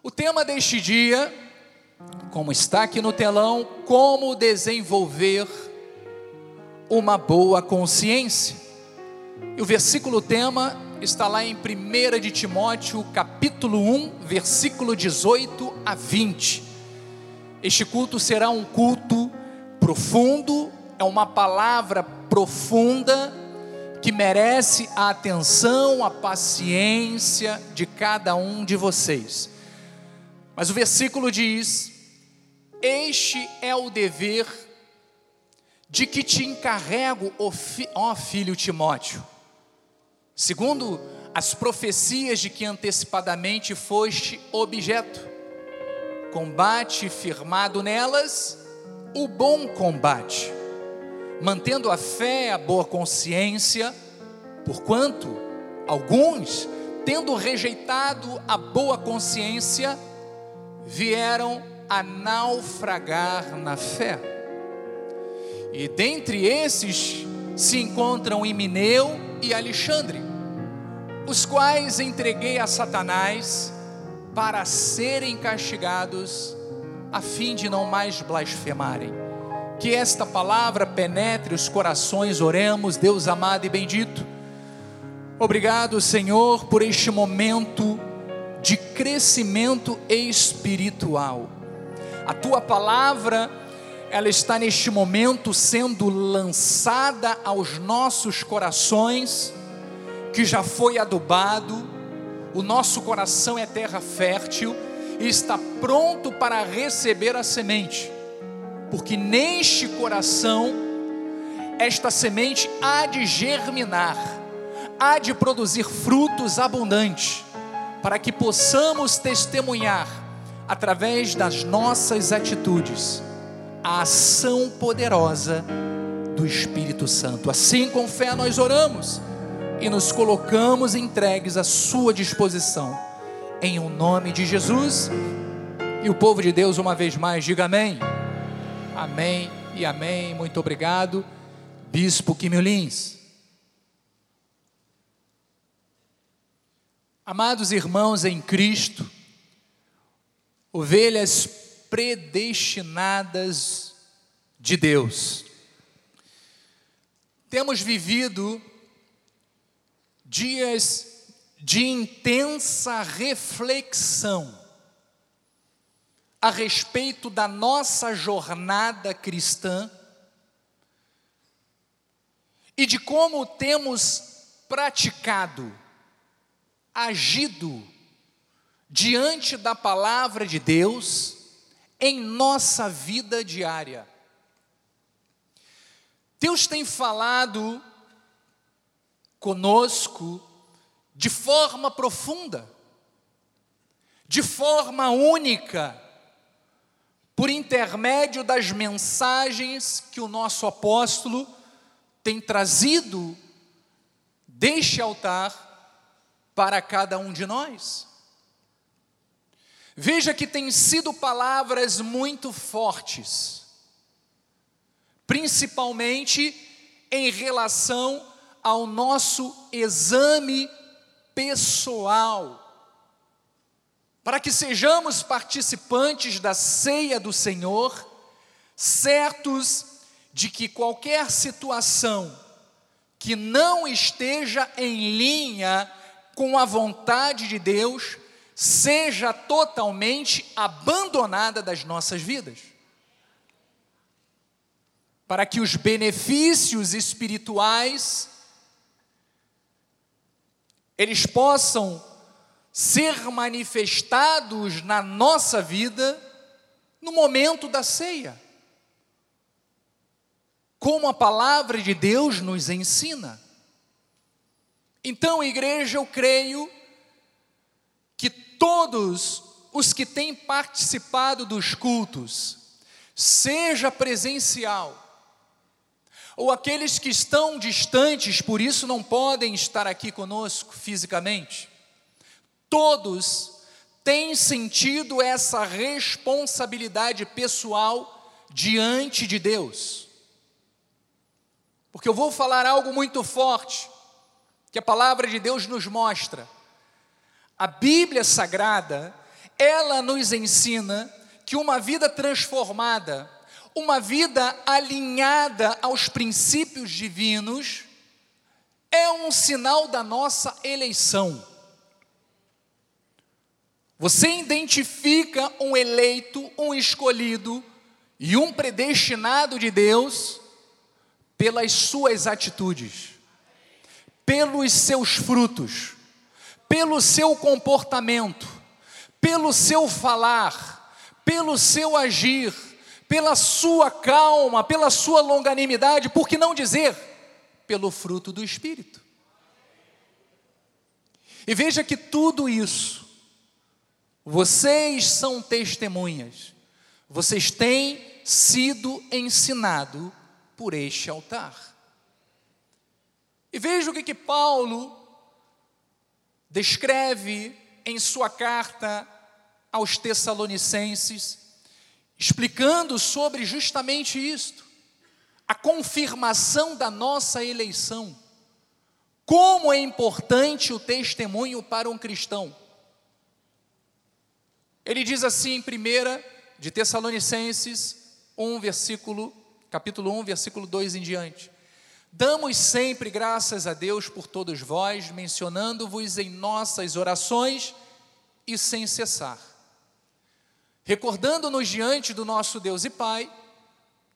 O tema deste dia, como está aqui no telão, como desenvolver uma boa consciência. E o versículo tema está lá em 1 de Timóteo, capítulo 1, versículo 18 a 20. Este culto será um culto profundo, é uma palavra profunda que merece a atenção, a paciência de cada um de vocês. Mas o versículo diz: Este é o dever de que te encarrego, ó filho Timóteo, segundo as profecias de que antecipadamente foste objeto. Combate firmado nelas o bom combate mantendo a fé, a boa consciência, porquanto alguns, tendo rejeitado a boa consciência, vieram a naufragar na fé. E dentre esses se encontram Emineu e Alexandre, os quais entreguei a Satanás para serem castigados, a fim de não mais blasfemarem. Que esta palavra penetre os corações, oremos, Deus amado e bendito. Obrigado, Senhor, por este momento de crescimento espiritual. A tua palavra, ela está neste momento sendo lançada aos nossos corações, que já foi adubado, o nosso coração é terra fértil e está pronto para receber a semente. Porque neste coração esta semente há de germinar, há de produzir frutos abundantes, para que possamos testemunhar, através das nossas atitudes, a ação poderosa do Espírito Santo. Assim, com fé, nós oramos e nos colocamos entregues à Sua disposição, em o um nome de Jesus. E o povo de Deus, uma vez mais, diga amém. Amém e amém. Muito obrigado, Bispo Quimilins. Amados irmãos em Cristo, ovelhas predestinadas de Deus. Temos vivido dias de intensa reflexão a respeito da nossa jornada cristã e de como temos praticado, agido diante da palavra de Deus em nossa vida diária. Deus tem falado conosco de forma profunda, de forma única, por intermédio das mensagens que o nosso apóstolo tem trazido deste altar para cada um de nós. Veja que tem sido palavras muito fortes, principalmente em relação ao nosso exame pessoal para que sejamos participantes da ceia do Senhor, certos de que qualquer situação que não esteja em linha com a vontade de Deus, seja totalmente abandonada das nossas vidas. Para que os benefícios espirituais eles possam ser manifestados na nossa vida no momento da ceia. Como a palavra de Deus nos ensina. Então, igreja, eu creio que todos os que têm participado dos cultos, seja presencial, ou aqueles que estão distantes, por isso não podem estar aqui conosco fisicamente, Todos têm sentido essa responsabilidade pessoal diante de Deus. Porque eu vou falar algo muito forte, que a palavra de Deus nos mostra. A Bíblia Sagrada, ela nos ensina que uma vida transformada, uma vida alinhada aos princípios divinos, é um sinal da nossa eleição. Você identifica um eleito, um escolhido e um predestinado de Deus pelas suas atitudes, pelos seus frutos, pelo seu comportamento, pelo seu falar, pelo seu agir, pela sua calma, pela sua longanimidade, por que não dizer pelo fruto do Espírito? E veja que tudo isso vocês são testemunhas. Vocês têm sido ensinado por este altar. E veja o que, que Paulo descreve em sua carta aos Tessalonicenses, explicando sobre justamente isto, a confirmação da nossa eleição. Como é importante o testemunho para um cristão. Ele diz assim em 1 de Tessalonicenses 1, versículo, capítulo 1, versículo 2 em diante. Damos sempre graças a Deus por todos vós, mencionando-vos em nossas orações e sem cessar. Recordando-nos diante do nosso Deus e Pai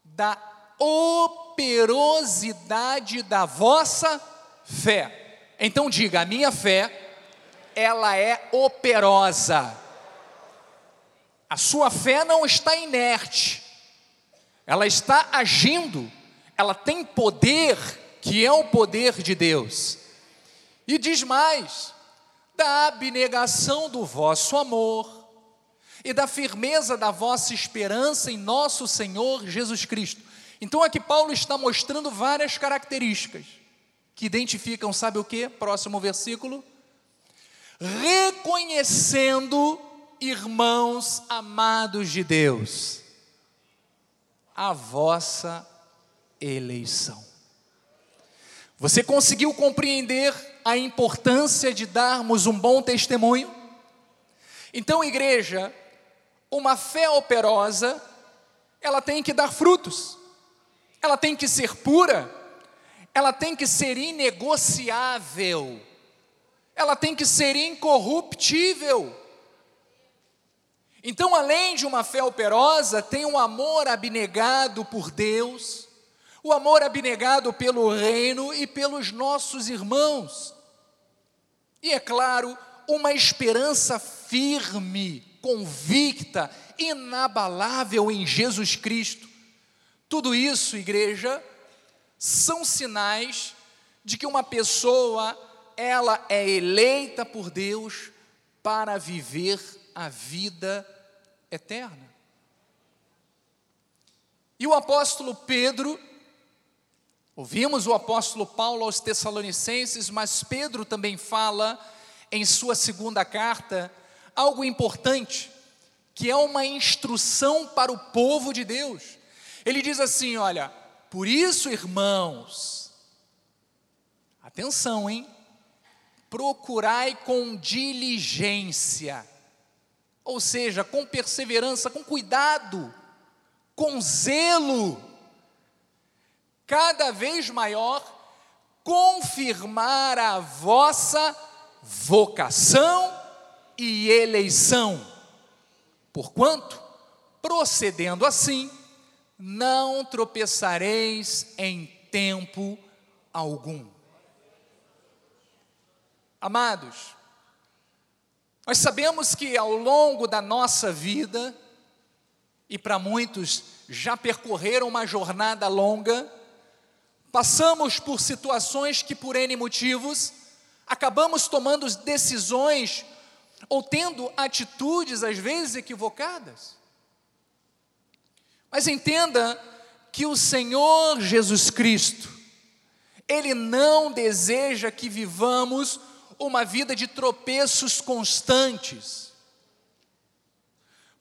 da operosidade da vossa fé. Então diga, a minha fé, ela é operosa. A sua fé não está inerte, ela está agindo, ela tem poder, que é o poder de Deus. E diz mais: da abnegação do vosso amor e da firmeza da vossa esperança em nosso Senhor Jesus Cristo. Então aqui Paulo está mostrando várias características que identificam, sabe o que? Próximo versículo. Reconhecendo irmãos amados de Deus, a vossa eleição. Você conseguiu compreender a importância de darmos um bom testemunho? Então, igreja, uma fé operosa, ela tem que dar frutos, ela tem que ser pura, ela tem que ser inegociável, ela tem que ser incorruptível. Então, além de uma fé operosa, tem um amor abnegado por Deus, o amor abnegado pelo reino e pelos nossos irmãos. E é claro, uma esperança firme, convicta, inabalável em Jesus Cristo. Tudo isso, igreja, são sinais de que uma pessoa ela é eleita por Deus para viver a vida eterna. E o apóstolo Pedro, ouvimos o apóstolo Paulo aos Tessalonicenses, mas Pedro também fala em sua segunda carta algo importante, que é uma instrução para o povo de Deus. Ele diz assim: olha, por isso, irmãos, atenção, hein? Procurai com diligência ou seja, com perseverança, com cuidado, com zelo, cada vez maior, confirmar a vossa vocação e eleição. Porquanto, procedendo assim, não tropeçareis em tempo algum. Amados, nós sabemos que ao longo da nossa vida, e para muitos já percorreram uma jornada longa, passamos por situações que, por N motivos, acabamos tomando decisões ou tendo atitudes, às vezes, equivocadas. Mas entenda que o Senhor Jesus Cristo, Ele não deseja que vivamos uma vida de tropeços constantes,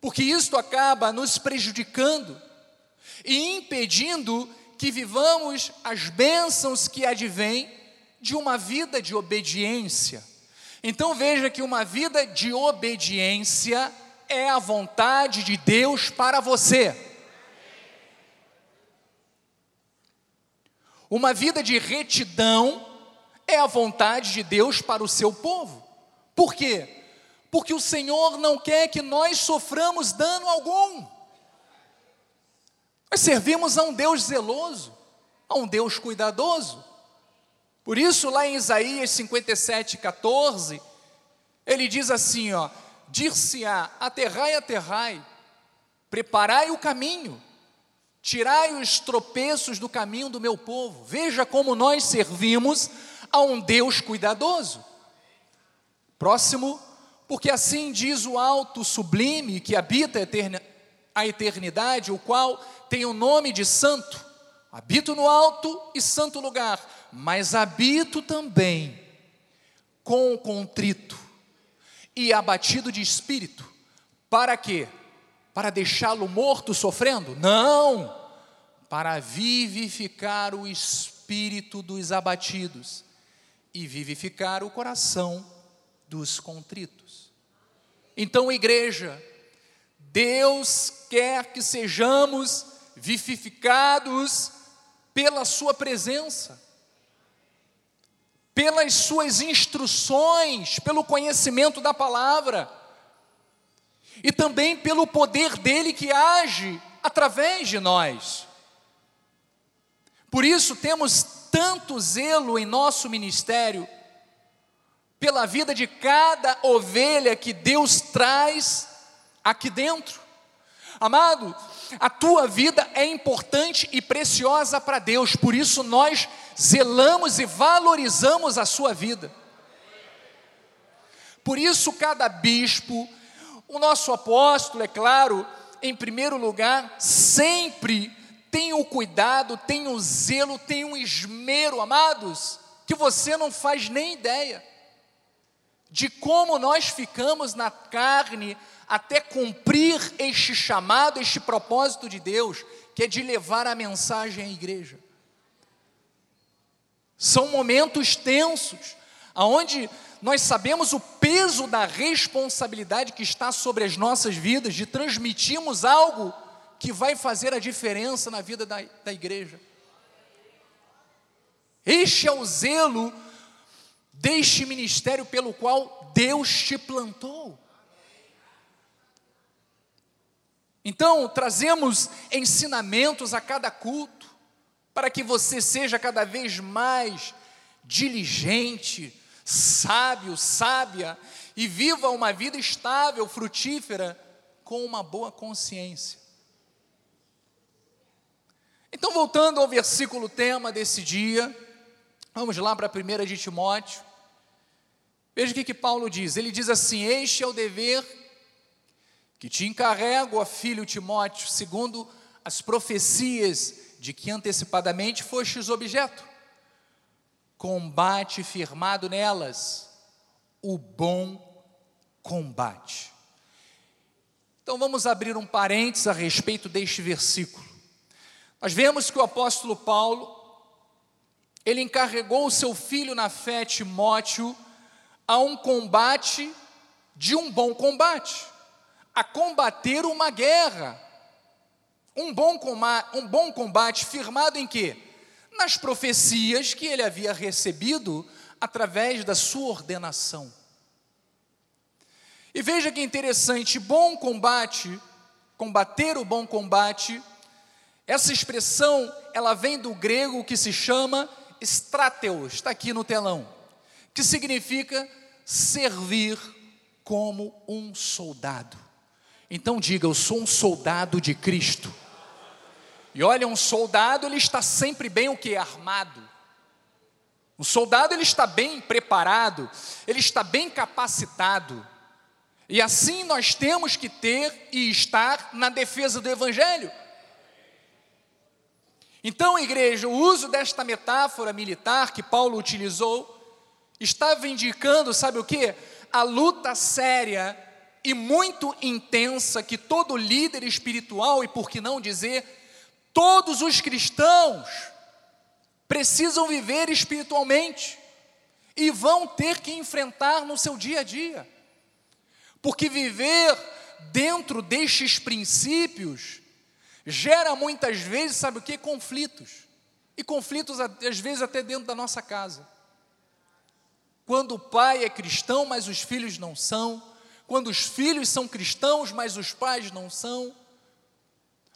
porque isto acaba nos prejudicando e impedindo que vivamos as bênçãos que advêm de uma vida de obediência. Então veja que uma vida de obediência é a vontade de Deus para você. Uma vida de retidão é a vontade de Deus para o seu povo. Por quê? Porque o Senhor não quer que nós soframos dano algum. Nós servimos a um Deus zeloso, a um Deus cuidadoso. Por isso, lá em Isaías 57, 14, ele diz assim: ó, dir-se-á, aterrai, aterrai, preparai o caminho, tirai os tropeços do caminho do meu povo. Veja como nós servimos a um Deus cuidadoso. Próximo, porque assim diz o alto sublime que habita a eternidade, o qual tem o nome de santo. Habito no alto e santo lugar, mas habito também com o contrito e abatido de espírito. Para quê? Para deixá-lo morto sofrendo? Não! Para vivificar o espírito dos abatidos e vivificar o coração dos contritos. Então, igreja, Deus quer que sejamos vivificados pela Sua presença, pelas Suas instruções, pelo conhecimento da palavra, e também pelo poder dele que age através de nós. Por isso temos tanto zelo em nosso ministério, pela vida de cada ovelha que Deus traz aqui dentro. Amado, a tua vida é importante e preciosa para Deus, por isso nós zelamos e valorizamos a sua vida. Por isso, cada bispo, o nosso apóstolo, é claro, em primeiro lugar, sempre tem o cuidado, tem o zelo, tem o esmero, amados, que você não faz nem ideia de como nós ficamos na carne até cumprir este chamado, este propósito de Deus, que é de levar a mensagem à igreja. São momentos tensos, aonde nós sabemos o peso da responsabilidade que está sobre as nossas vidas de transmitirmos algo que vai fazer a diferença na vida da, da igreja. Este é o zelo deste ministério pelo qual Deus te plantou. Então, trazemos ensinamentos a cada culto, para que você seja cada vez mais diligente, sábio, sábia, e viva uma vida estável, frutífera, com uma boa consciência. Então, voltando ao versículo tema desse dia, vamos lá para a primeira de Timóteo. Veja o que, que Paulo diz. Ele diz assim: Este é o dever que te encarrego, ó filho Timóteo, segundo as profecias de que antecipadamente fostes objeto. Combate firmado nelas, o bom combate. Então vamos abrir um parênteses a respeito deste versículo. Nós vemos que o apóstolo Paulo, ele encarregou o seu filho na fé, Timóteo, a um combate de um bom combate, a combater uma guerra. Um bom, combate, um bom combate firmado em quê? Nas profecias que ele havia recebido através da sua ordenação. E veja que interessante, bom combate, combater o bom combate, essa expressão, ela vem do grego que se chama strateos, está aqui no telão, que significa servir como um soldado. Então diga, eu sou um soldado de Cristo. E olha, um soldado ele está sempre bem o que armado. Um soldado ele está bem preparado, ele está bem capacitado. E assim nós temos que ter e estar na defesa do evangelho. Então, igreja, o uso desta metáfora militar que Paulo utilizou estava indicando, sabe o que? A luta séria e muito intensa que todo líder espiritual, e por que não dizer, todos os cristãos precisam viver espiritualmente e vão ter que enfrentar no seu dia a dia. Porque viver dentro destes princípios, gera muitas vezes, sabe o que? Conflitos. E conflitos, às vezes, até dentro da nossa casa. Quando o pai é cristão, mas os filhos não são. Quando os filhos são cristãos, mas os pais não são.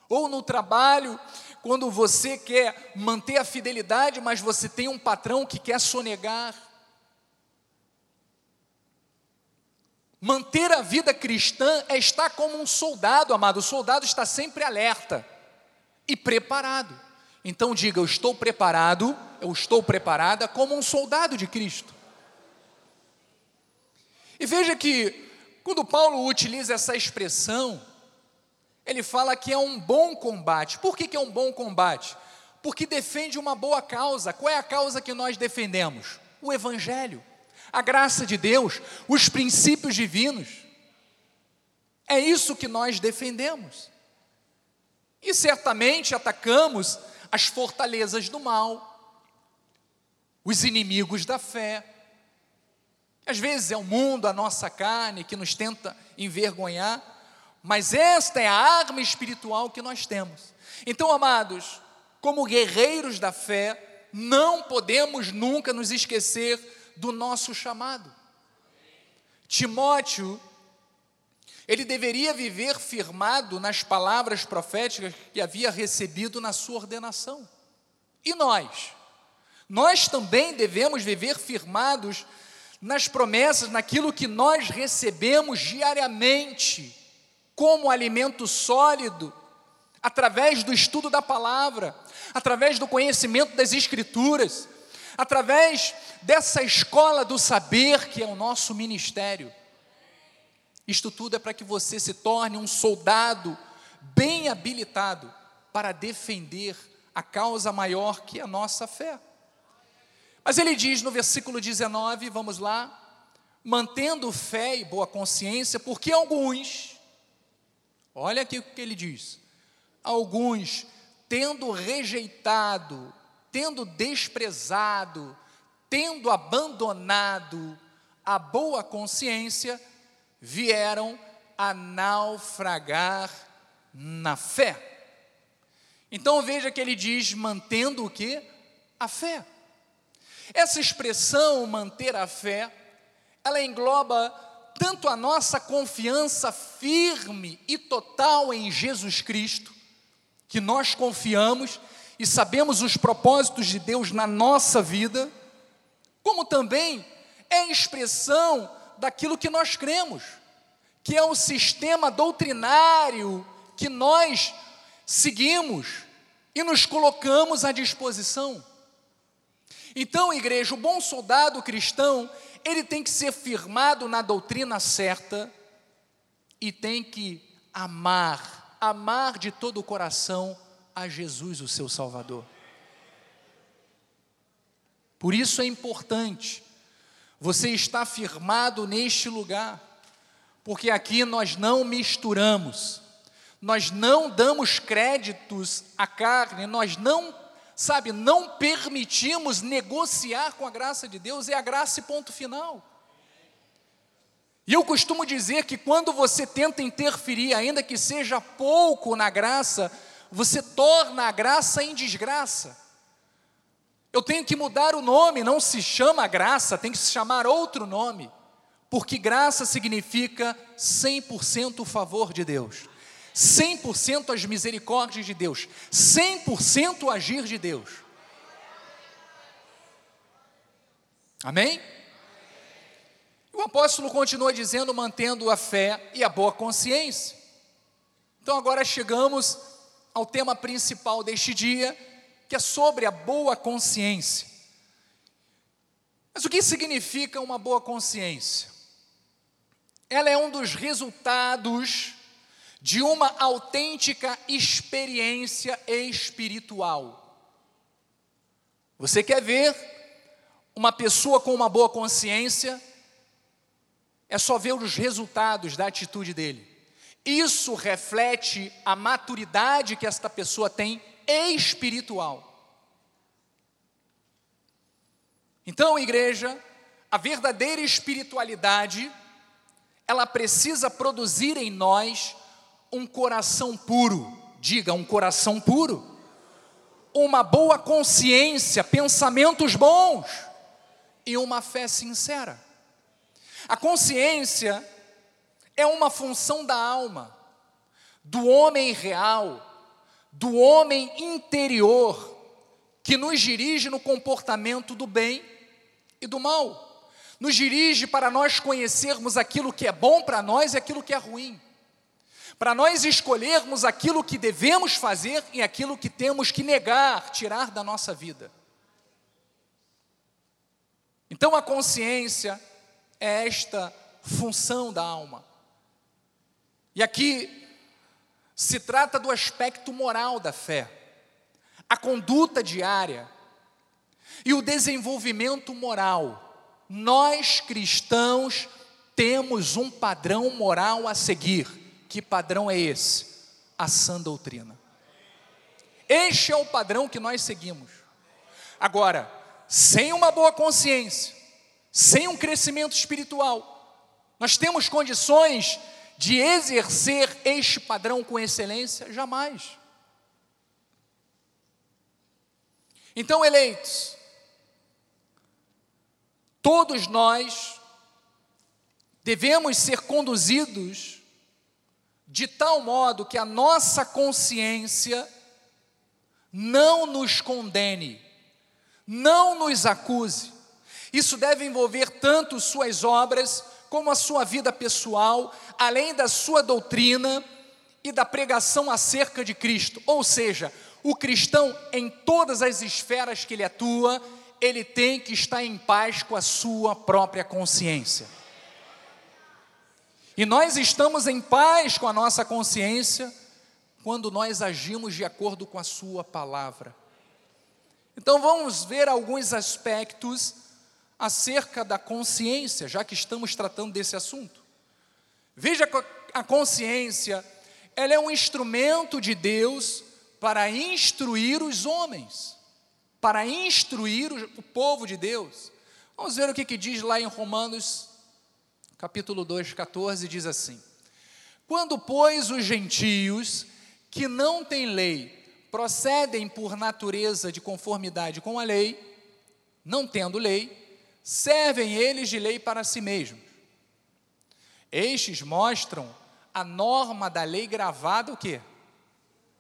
Ou no trabalho, quando você quer manter a fidelidade, mas você tem um patrão que quer sonegar. Manter a vida cristã é estar como um soldado, amado. O soldado está sempre alerta e preparado. Então diga: Eu estou preparado, eu estou preparada como um soldado de Cristo. E veja que, quando Paulo utiliza essa expressão, ele fala que é um bom combate. Por que, que é um bom combate? Porque defende uma boa causa. Qual é a causa que nós defendemos? O Evangelho, a graça de Deus, os princípios divinos. É isso que nós defendemos. E certamente atacamos as fortalezas do mal, os inimigos da fé. Às vezes é o mundo, a nossa carne, que nos tenta envergonhar, mas esta é a arma espiritual que nós temos. Então, amados, como guerreiros da fé, não podemos nunca nos esquecer do nosso chamado. Timóteo, ele deveria viver firmado nas palavras proféticas que havia recebido na sua ordenação. E nós? Nós também devemos viver firmados nas promessas, naquilo que nós recebemos diariamente como alimento sólido, através do estudo da palavra, através do conhecimento das Escrituras, através dessa escola do saber que é o nosso ministério. Isto tudo é para que você se torne um soldado bem habilitado para defender a causa maior que é a nossa fé. Mas ele diz no versículo 19, vamos lá, mantendo fé e boa consciência, porque alguns, Olha aqui o que ele diz. Alguns, tendo rejeitado, tendo desprezado, tendo abandonado a boa consciência, vieram a naufragar na fé. Então veja que ele diz mantendo o que? A fé. Essa expressão manter a fé, ela engloba tanto a nossa confiança firme e total em Jesus Cristo, que nós confiamos e sabemos os propósitos de Deus na nossa vida, como também é expressão daquilo que nós cremos, que é o sistema doutrinário que nós seguimos e nos colocamos à disposição. Então, igreja, o bom soldado cristão, ele tem que ser firmado na doutrina certa e tem que amar, amar de todo o coração a Jesus, o seu Salvador. Por isso é importante você estar firmado neste lugar, porque aqui nós não misturamos, nós não damos créditos à carne, nós não sabe, não permitimos negociar com a graça de Deus, é a graça e ponto final. E eu costumo dizer que quando você tenta interferir, ainda que seja pouco na graça, você torna a graça em desgraça. Eu tenho que mudar o nome, não se chama graça, tem que se chamar outro nome, porque graça significa 100% o favor de Deus. 100% as misericórdias de Deus, 100% o agir de Deus. Amém? O apóstolo continua dizendo, mantendo a fé e a boa consciência. Então agora chegamos ao tema principal deste dia, que é sobre a boa consciência. Mas o que significa uma boa consciência? Ela é um dos resultados de uma autêntica experiência espiritual. Você quer ver uma pessoa com uma boa consciência? É só ver os resultados da atitude dele. Isso reflete a maturidade que esta pessoa tem espiritual. Então, igreja, a verdadeira espiritualidade ela precisa produzir em nós um coração puro. Diga, um coração puro. Uma boa consciência, pensamentos bons e uma fé sincera. A consciência é uma função da alma, do homem real, do homem interior, que nos dirige no comportamento do bem e do mal nos dirige para nós conhecermos aquilo que é bom para nós e aquilo que é ruim, para nós escolhermos aquilo que devemos fazer e aquilo que temos que negar, tirar da nossa vida. Então a consciência é esta função da alma. E aqui se trata do aspecto moral da fé, a conduta diária e o desenvolvimento moral nós cristãos temos um padrão moral a seguir. Que padrão é esse? A sã doutrina. Este é o padrão que nós seguimos. Agora, sem uma boa consciência, sem um crescimento espiritual, nós temos condições de exercer este padrão com excelência? Jamais. Então, eleitos, Todos nós devemos ser conduzidos de tal modo que a nossa consciência não nos condene, não nos acuse. Isso deve envolver tanto suas obras como a sua vida pessoal, além da sua doutrina e da pregação acerca de Cristo. Ou seja, o cristão em todas as esferas que ele atua, ele tem que estar em paz com a sua própria consciência. E nós estamos em paz com a nossa consciência quando nós agimos de acordo com a Sua palavra. Então vamos ver alguns aspectos acerca da consciência, já que estamos tratando desse assunto. Veja a consciência, ela é um instrumento de Deus para instruir os homens para instruir o povo de Deus. Vamos ver o que, que diz lá em Romanos, capítulo 2, 14, diz assim: Quando, pois, os gentios que não têm lei procedem por natureza de conformidade com a lei, não tendo lei, servem eles de lei para si mesmos. Estes mostram a norma da lei gravada o quê?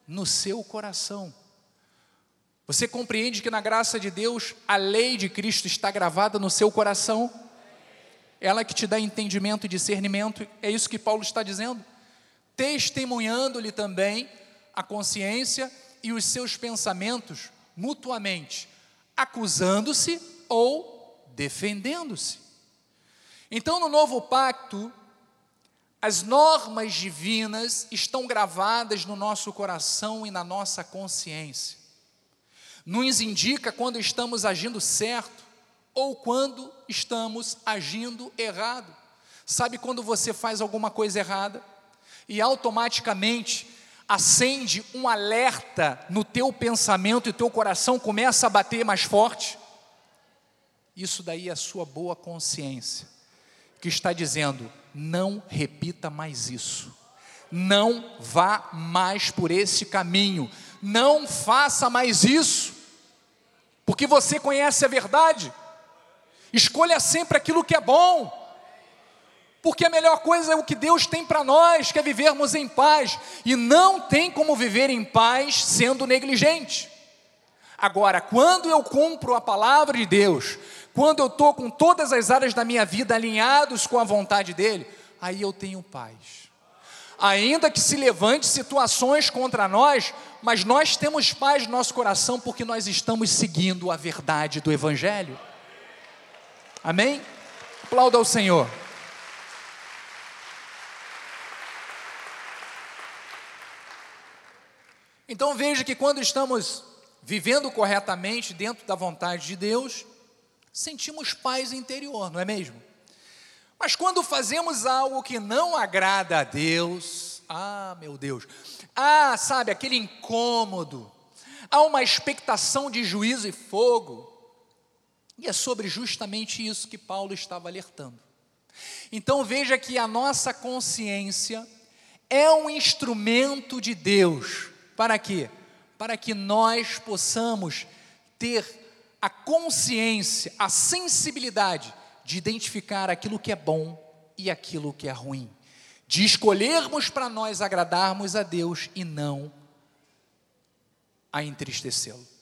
No seu coração você compreende que na graça de Deus a lei de Cristo está gravada no seu coração? Ela que te dá entendimento e discernimento, é isso que Paulo está dizendo. Testemunhando-lhe também a consciência e os seus pensamentos mutuamente, acusando-se ou defendendo-se. Então, no novo pacto, as normas divinas estão gravadas no nosso coração e na nossa consciência nos indica quando estamos agindo certo ou quando estamos agindo errado. Sabe quando você faz alguma coisa errada e automaticamente acende um alerta no teu pensamento e teu coração começa a bater mais forte? Isso daí é a sua boa consciência que está dizendo: não repita mais isso. Não vá mais por esse caminho. Não faça mais isso porque você conhece a verdade. Escolha sempre aquilo que é bom, porque a melhor coisa é o que Deus tem para nós, que é vivermos em paz, e não tem como viver em paz sendo negligente. Agora, quando eu cumpro a palavra de Deus, quando eu estou com todas as áreas da minha vida alinhados com a vontade dEle, aí eu tenho paz ainda que se levante situações contra nós, mas nós temos paz no nosso coração porque nós estamos seguindo a verdade do Evangelho. Amém? Aplauda ao Senhor. Então veja que quando estamos vivendo corretamente dentro da vontade de Deus, sentimos paz interior, não é mesmo? Mas quando fazemos algo que não agrada a Deus, ah, meu Deus, ah, sabe, aquele incômodo, há uma expectação de juízo e fogo, e é sobre justamente isso que Paulo estava alertando. Então veja que a nossa consciência é um instrumento de Deus. Para quê? Para que nós possamos ter a consciência, a sensibilidade de identificar aquilo que é bom e aquilo que é ruim, de escolhermos para nós agradarmos a Deus e não a entristecê-lo.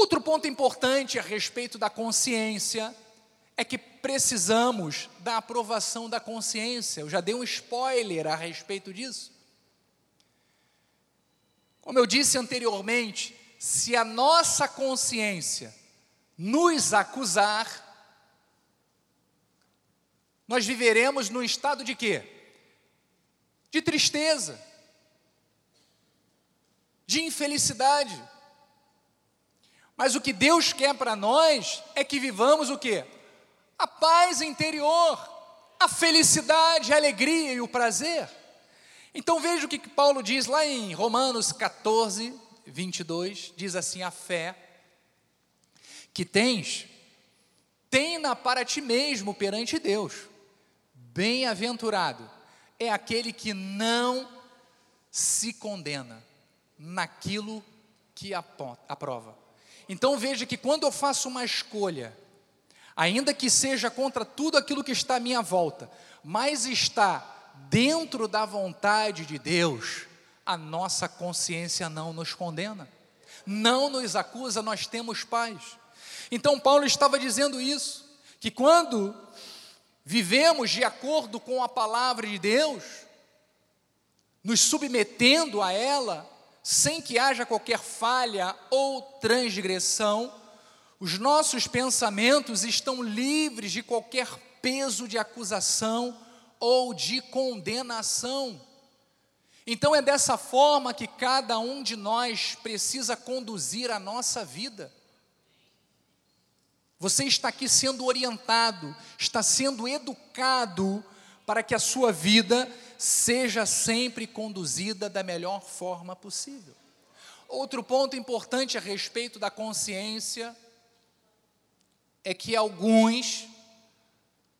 Outro ponto importante a respeito da consciência é que precisamos da aprovação da consciência. Eu já dei um spoiler a respeito disso. Como eu disse anteriormente, se a nossa consciência nos acusar, nós viveremos num estado de quê? De tristeza, de infelicidade. Mas o que Deus quer para nós é que vivamos o quê? A paz interior, a felicidade, a alegria e o prazer. Então veja o que Paulo diz lá em Romanos 14, 22, diz assim: a fé que tens, tenha para ti mesmo perante Deus. Bem-aventurado é aquele que não se condena naquilo que aprova. Então veja que quando eu faço uma escolha, ainda que seja contra tudo aquilo que está à minha volta, mas está dentro da vontade de Deus, a nossa consciência não nos condena, não nos acusa, nós temos paz. Então Paulo estava dizendo isso, que quando vivemos de acordo com a palavra de Deus, nos submetendo a ela, sem que haja qualquer falha ou transgressão, os nossos pensamentos estão livres de qualquer peso de acusação ou de condenação. Então é dessa forma que cada um de nós precisa conduzir a nossa vida. Você está aqui sendo orientado, está sendo educado para que a sua vida seja sempre conduzida da melhor forma possível. Outro ponto importante a respeito da consciência é que alguns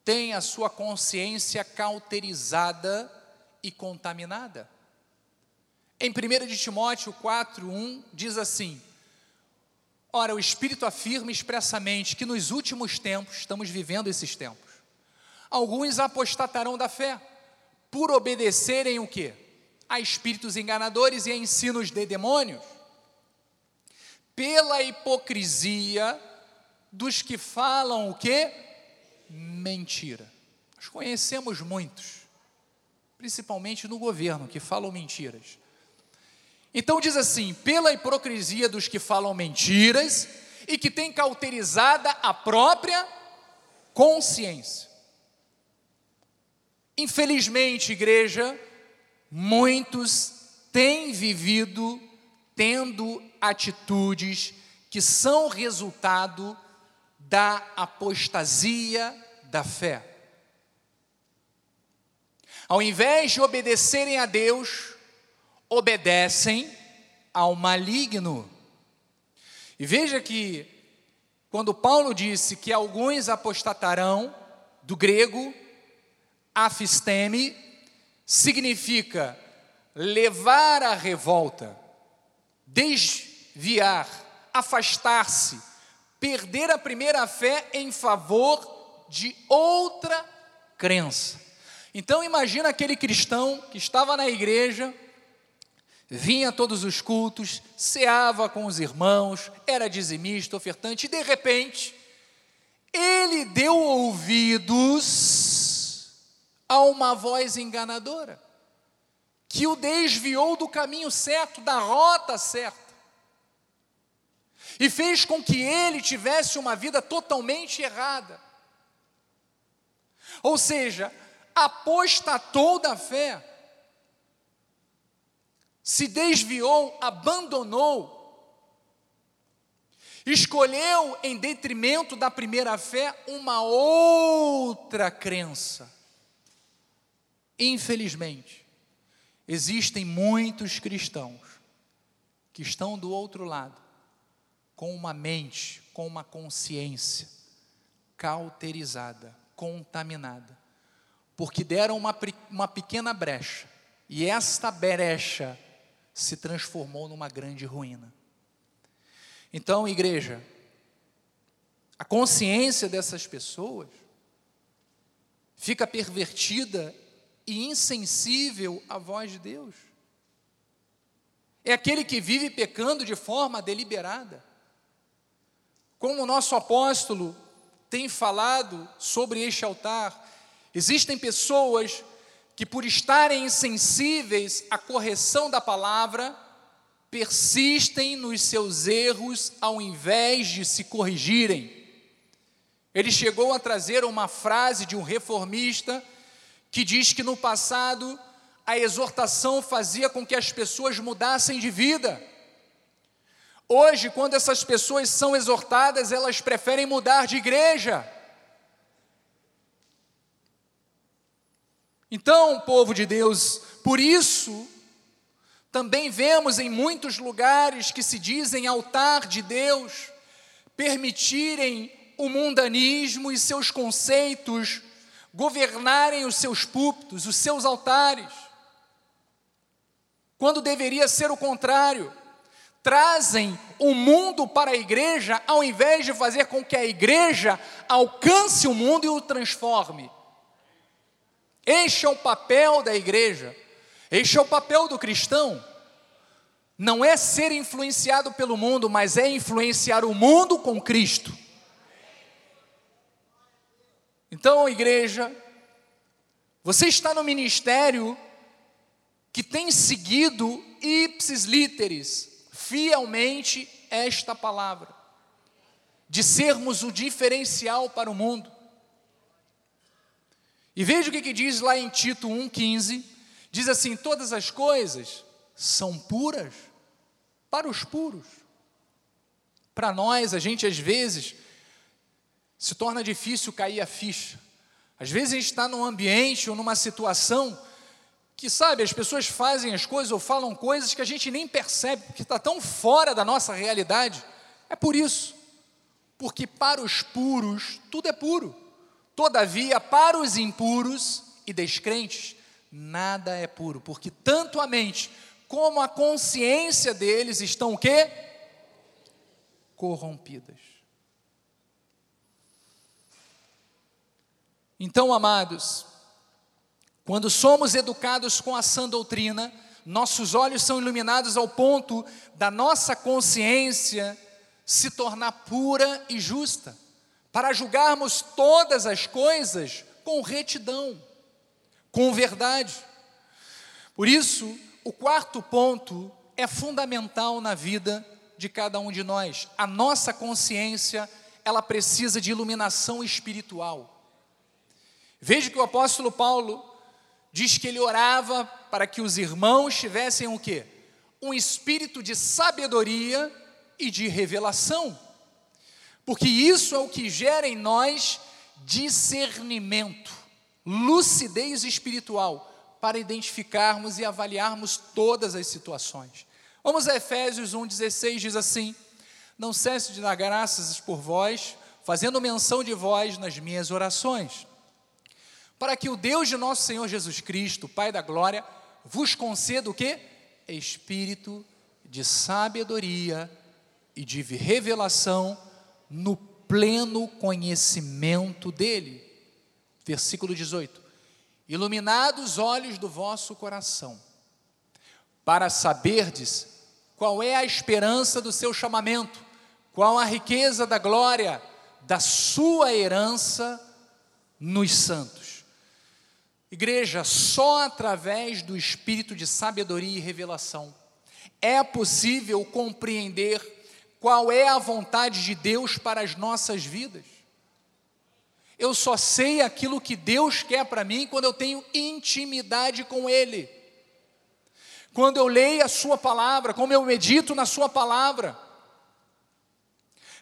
têm a sua consciência cauterizada e contaminada. Em 1 de Timóteo 4:1 diz assim: Ora, o Espírito afirma expressamente que nos últimos tempos, estamos vivendo esses tempos, alguns apostatarão da fé, por obedecerem o quê? A espíritos enganadores e a ensinos de demônios, pela hipocrisia dos que falam o quê? Mentira. Nós conhecemos muitos, principalmente no governo, que falam mentiras. Então diz assim: pela hipocrisia dos que falam mentiras e que têm cauterizada a própria consciência. Infelizmente, igreja, muitos têm vivido tendo atitudes que são resultado da apostasia da fé. Ao invés de obedecerem a Deus, obedecem ao maligno. E veja que, quando Paulo disse que alguns apostatarão, do grego, afisteme significa levar a revolta, desviar, afastar-se, perder a primeira fé em favor de outra crença. Então imagina aquele cristão que estava na igreja, vinha a todos os cultos, ceava com os irmãos, era dizimista, ofertante, e de repente, ele deu ouvidos a uma voz enganadora, que o desviou do caminho certo, da rota certa, e fez com que ele tivesse uma vida totalmente errada. Ou seja, apostatou da fé, se desviou, abandonou, escolheu em detrimento da primeira fé uma outra crença. Infelizmente, existem muitos cristãos que estão do outro lado, com uma mente, com uma consciência cauterizada, contaminada, porque deram uma, uma pequena brecha, e esta brecha se transformou numa grande ruína. Então, igreja, a consciência dessas pessoas fica pervertida e insensível à voz de Deus. É aquele que vive pecando de forma deliberada. Como o nosso apóstolo tem falado sobre este altar, existem pessoas que, por estarem insensíveis à correção da palavra, persistem nos seus erros ao invés de se corrigirem. Ele chegou a trazer uma frase de um reformista que diz que no passado a exortação fazia com que as pessoas mudassem de vida. Hoje, quando essas pessoas são exortadas, elas preferem mudar de igreja. Então, povo de Deus, por isso, também vemos em muitos lugares que se dizem altar de Deus, permitirem o mundanismo e seus conceitos governarem os seus púlpitos, os seus altares, quando deveria ser o contrário. Trazem o mundo para a igreja ao invés de fazer com que a igreja alcance o mundo e o transforme. Este é o papel da igreja, este é o papel do cristão. Não é ser influenciado pelo mundo, mas é influenciar o mundo com Cristo. Então, igreja, você está no ministério que tem seguido ipsis literis, fielmente esta palavra, de sermos o diferencial para o mundo. E veja o que, que diz lá em Tito 1,15: diz assim: todas as coisas são puras para os puros. Para nós, a gente às vezes se torna difícil cair a ficha. Às vezes a gente está num ambiente ou numa situação que, sabe, as pessoas fazem as coisas ou falam coisas que a gente nem percebe, porque está tão fora da nossa realidade. É por isso, porque para os puros tudo é puro, todavia para os impuros e descrentes nada é puro, porque tanto a mente como a consciência deles estão o quê? Corrompidas. Então, amados, quando somos educados com a sã doutrina, nossos olhos são iluminados ao ponto da nossa consciência se tornar pura e justa, para julgarmos todas as coisas com retidão, com verdade. Por isso, o quarto ponto é fundamental na vida de cada um de nós. A nossa consciência, ela precisa de iluminação espiritual. Veja que o apóstolo Paulo diz que ele orava para que os irmãos tivessem o quê? Um espírito de sabedoria e de revelação. Porque isso é o que gera em nós discernimento, lucidez espiritual para identificarmos e avaliarmos todas as situações. Vamos a Efésios 1,16, diz assim: Não cesse de dar graças por vós, fazendo menção de vós nas minhas orações para que o Deus de nosso Senhor Jesus Cristo, Pai da glória, vos conceda o que? Espírito de sabedoria e de revelação no pleno conhecimento dele. Versículo 18: Iluminados os olhos do vosso coração, para saberdes qual é a esperança do seu chamamento, qual a riqueza da glória da sua herança nos santos Igreja, só através do espírito de sabedoria e revelação é possível compreender qual é a vontade de Deus para as nossas vidas. Eu só sei aquilo que Deus quer para mim quando eu tenho intimidade com Ele. Quando eu leio a Sua palavra, como eu medito na Sua palavra.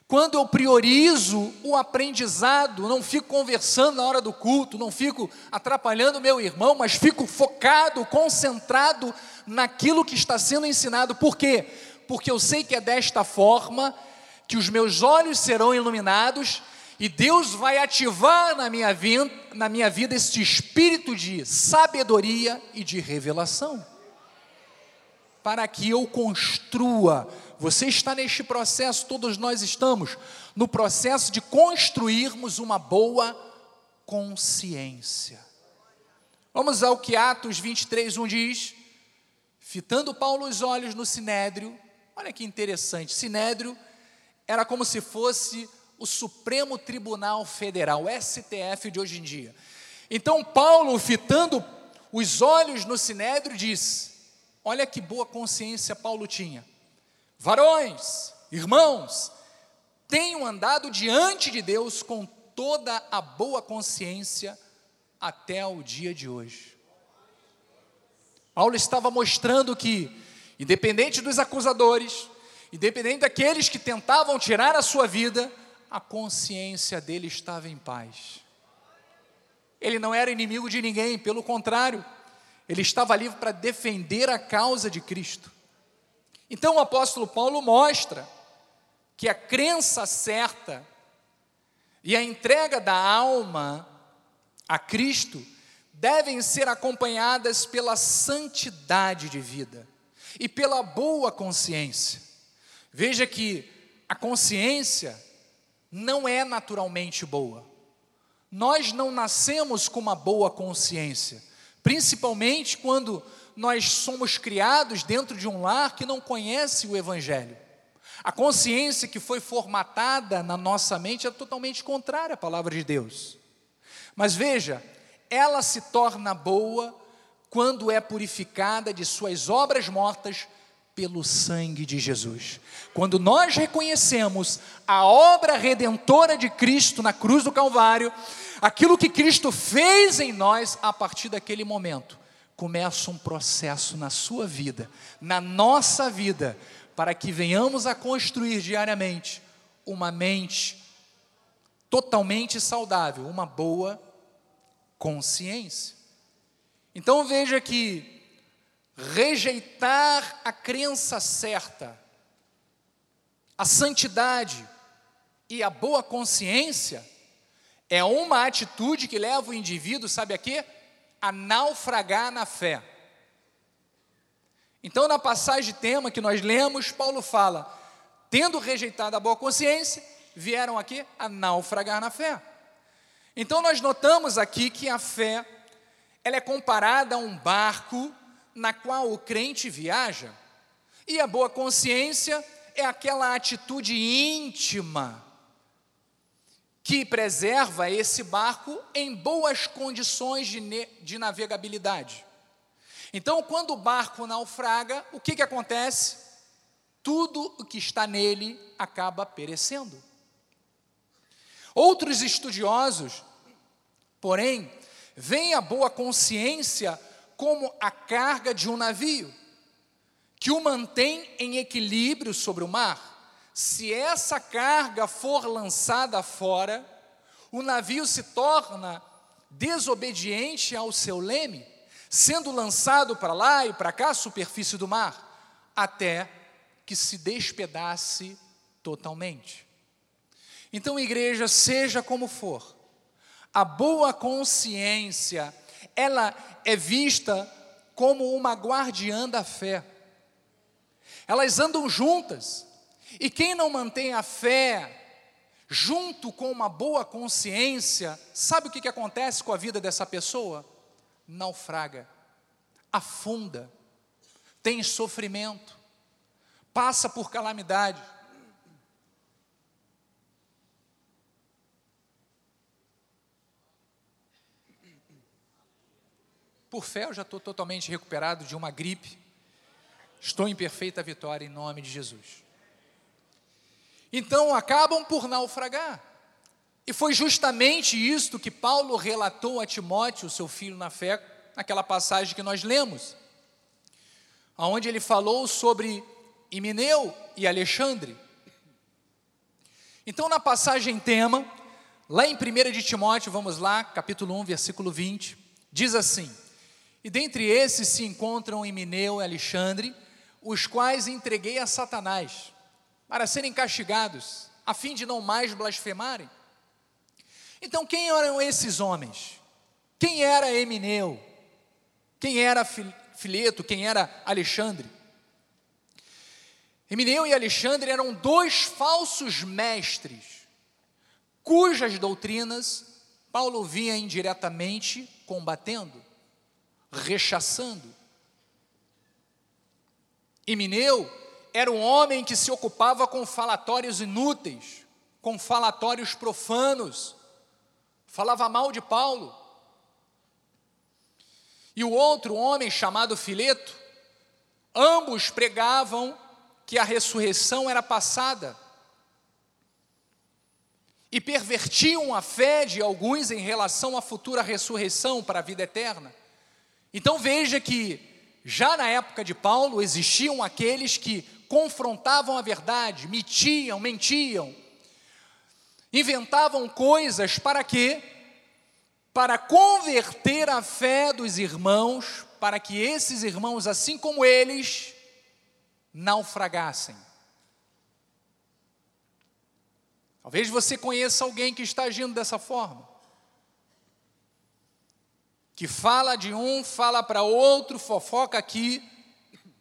Quando eu priorizo o aprendizado, não fico conversando na hora do culto, não fico atrapalhando meu irmão, mas fico focado, concentrado naquilo que está sendo ensinado. Por quê? Porque eu sei que é desta forma que os meus olhos serão iluminados E Deus vai ativar na minha, vida, na minha vida este espírito de sabedoria e de revelação. Para que eu construa. Você está neste processo, todos nós estamos, no processo de construirmos uma boa consciência. Vamos ao que Atos 23, 1 diz. Fitando Paulo os olhos no sinédrio, olha que interessante, sinédrio era como se fosse o Supremo Tribunal Federal, o STF de hoje em dia. Então, Paulo, fitando os olhos no sinédrio, diz: Olha que boa consciência Paulo tinha. Varões, irmãos, tenham andado diante de Deus com toda a boa consciência até o dia de hoje. Paulo estava mostrando que, independente dos acusadores, independente daqueles que tentavam tirar a sua vida, a consciência dele estava em paz. Ele não era inimigo de ninguém, pelo contrário, ele estava livre para defender a causa de Cristo. Então o apóstolo Paulo mostra que a crença certa e a entrega da alma a Cristo devem ser acompanhadas pela santidade de vida e pela boa consciência. Veja que a consciência não é naturalmente boa. Nós não nascemos com uma boa consciência, principalmente quando nós somos criados dentro de um lar que não conhece o Evangelho. A consciência que foi formatada na nossa mente é totalmente contrária à palavra de Deus. Mas veja, ela se torna boa quando é purificada de suas obras mortas pelo sangue de Jesus. Quando nós reconhecemos a obra redentora de Cristo na cruz do Calvário, aquilo que Cristo fez em nós, a partir daquele momento, começa um processo na sua vida, na nossa vida, para que venhamos a construir diariamente uma mente totalmente saudável, uma boa consciência. Então veja que rejeitar a crença certa, a santidade e a boa consciência é uma atitude que leva o indivíduo, sabe a quê? A naufragar na fé. Então, na passagem de tema que nós lemos, Paulo fala: tendo rejeitado a boa consciência, vieram aqui a naufragar na fé. Então, nós notamos aqui que a fé ela é comparada a um barco na qual o crente viaja, e a boa consciência é aquela atitude íntima que preserva esse barco em boas condições de, de navegabilidade. Então, quando o barco naufraga, o que, que acontece? Tudo o que está nele acaba perecendo. Outros estudiosos, porém, veem a boa consciência como a carga de um navio, que o mantém em equilíbrio sobre o mar. Se essa carga for lançada fora, o navio se torna desobediente ao seu leme, sendo lançado para lá e para cá, à superfície do mar, até que se despedace totalmente. Então, igreja, seja como for, a boa consciência ela é vista como uma guardiã da fé. Elas andam juntas. E quem não mantém a fé junto com uma boa consciência, sabe o que, que acontece com a vida dessa pessoa? Naufraga, afunda, tem sofrimento, passa por calamidade. Por fé, eu já estou totalmente recuperado de uma gripe. Estou em perfeita vitória em nome de Jesus. Então acabam por naufragar. E foi justamente isto que Paulo relatou a Timóteo, seu filho na fé, naquela passagem que nós lemos, onde ele falou sobre Imineu e Alexandre. Então, na passagem tema, lá em 1 de Timóteo, vamos lá, capítulo 1, versículo 20, diz assim: e dentre esses se encontram Emineu e Alexandre, os quais entreguei a Satanás, para serem castigados, a fim de não mais blasfemarem. Então, quem eram esses homens? Quem era Emineu? Quem era Fileto? Quem era Alexandre? Emineu e Alexandre eram dois falsos mestres, cujas doutrinas Paulo vinha indiretamente combatendo, rechaçando. Emineu era um homem que se ocupava com falatórios inúteis, com falatórios profanos, falava mal de Paulo. E o outro homem chamado Fileto, ambos pregavam que a ressurreição era passada e pervertiam a fé de alguns em relação à futura ressurreição para a vida eterna. Então veja que já na época de Paulo existiam aqueles que confrontavam a verdade, mentiam, mentiam, inventavam coisas para quê? Para converter a fé dos irmãos, para que esses irmãos, assim como eles, naufragassem. Talvez você conheça alguém que está agindo dessa forma. Que fala de um, fala para outro, fofoca aqui,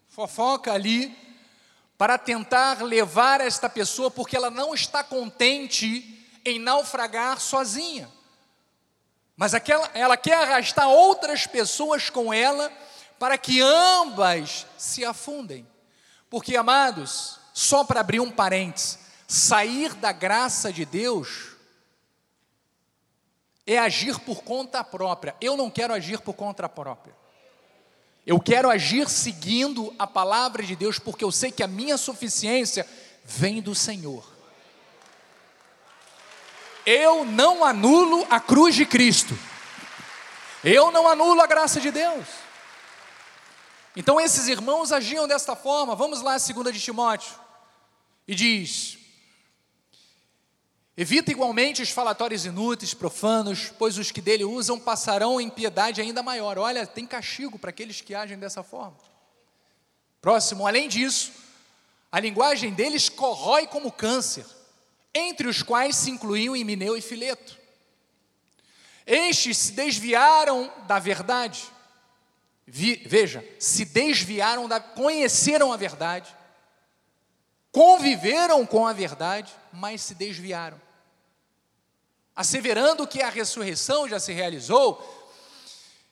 fofoca ali, para tentar levar esta pessoa, porque ela não está contente em naufragar sozinha. Mas aquela, ela quer arrastar outras pessoas com ela para que ambas se afundem. Porque, amados, só para abrir um parênteses, Sair da graça de Deus é agir por conta própria. Eu não quero agir por conta própria. Eu quero agir seguindo a palavra de Deus, porque eu sei que a minha suficiência vem do Senhor. Eu não anulo a cruz de Cristo. Eu não anulo a graça de Deus. Então esses irmãos agiam desta forma. Vamos lá, 2 de Timóteo. E diz: Evita igualmente os falatórios inúteis, profanos, pois os que dele usam passarão em piedade ainda maior. Olha, tem castigo para aqueles que agem dessa forma. Próximo, além disso, a linguagem deles corrói como câncer, entre os quais se incluíam Emineu e Fileto. Estes se desviaram da verdade. veja, se desviaram da, conheceram a verdade, conviveram com a verdade, mas se desviaram asseverando que a ressurreição já se realizou,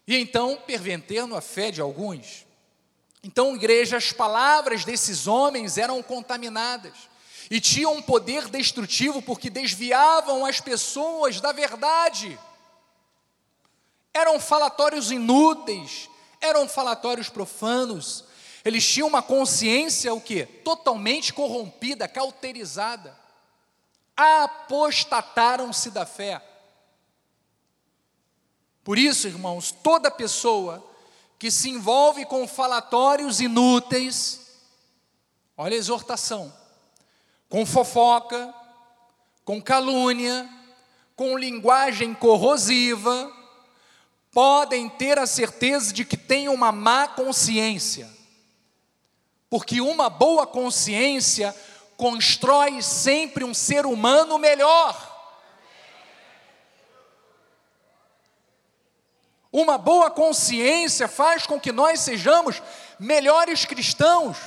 e então pervertendo a fé de alguns. Então, igreja, as palavras desses homens eram contaminadas e tinham um poder destrutivo porque desviavam as pessoas da verdade. Eram falatórios inúteis, eram falatórios profanos. Eles tinham uma consciência o que? Totalmente corrompida, cauterizada apostataram-se da fé. Por isso, irmãos, toda pessoa que se envolve com falatórios inúteis, olha a exortação, com fofoca, com calúnia, com linguagem corrosiva, podem ter a certeza de que têm uma má consciência, porque uma boa consciência constrói sempre um ser humano melhor. Uma boa consciência faz com que nós sejamos melhores cristãos,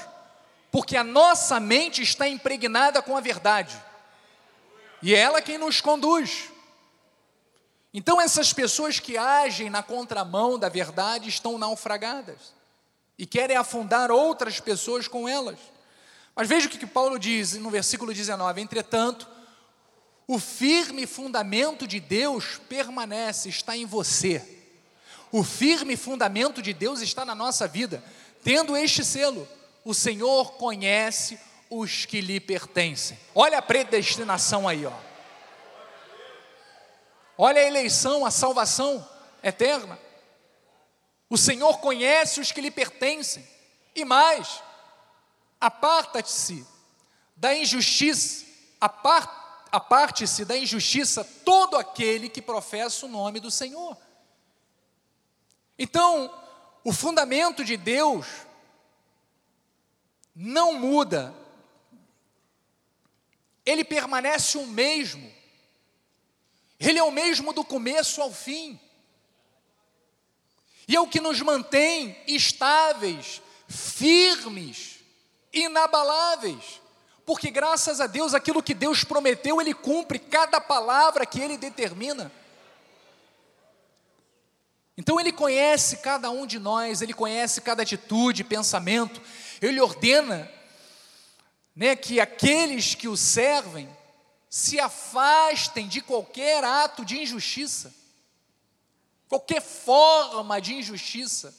porque a nossa mente está impregnada com a verdade, e é ela quem nos conduz. Então, essas pessoas que agem na contramão da verdade estão naufragadas e querem afundar outras pessoas com elas. Mas veja o que Paulo diz no versículo 19: Entretanto, o firme fundamento de Deus permanece, está em você. O firme fundamento de Deus está na nossa vida, tendo este selo: o Senhor conhece os que lhe pertencem. Olha a predestinação aí, ó. Olha a eleição, a salvação eterna. O Senhor conhece os que lhe pertencem. E mais, Aparta-se da injustiça, aparte-se da injustiça todo aquele que professa o nome do Senhor. Então, o fundamento de Deus não muda, ele permanece o mesmo. Ele é o mesmo do começo ao fim. E é o que nos mantém estáveis, firmes, inabaláveis. Porque graças a Deus, aquilo que Deus prometeu, Ele cumpre cada palavra que Ele determina. Então Ele conhece cada um de nós, Ele conhece cada atitude, pensamento, Ele ordena né, que aqueles que o servem se afastem de qualquer ato de injustiça, qualquer forma de injustiça.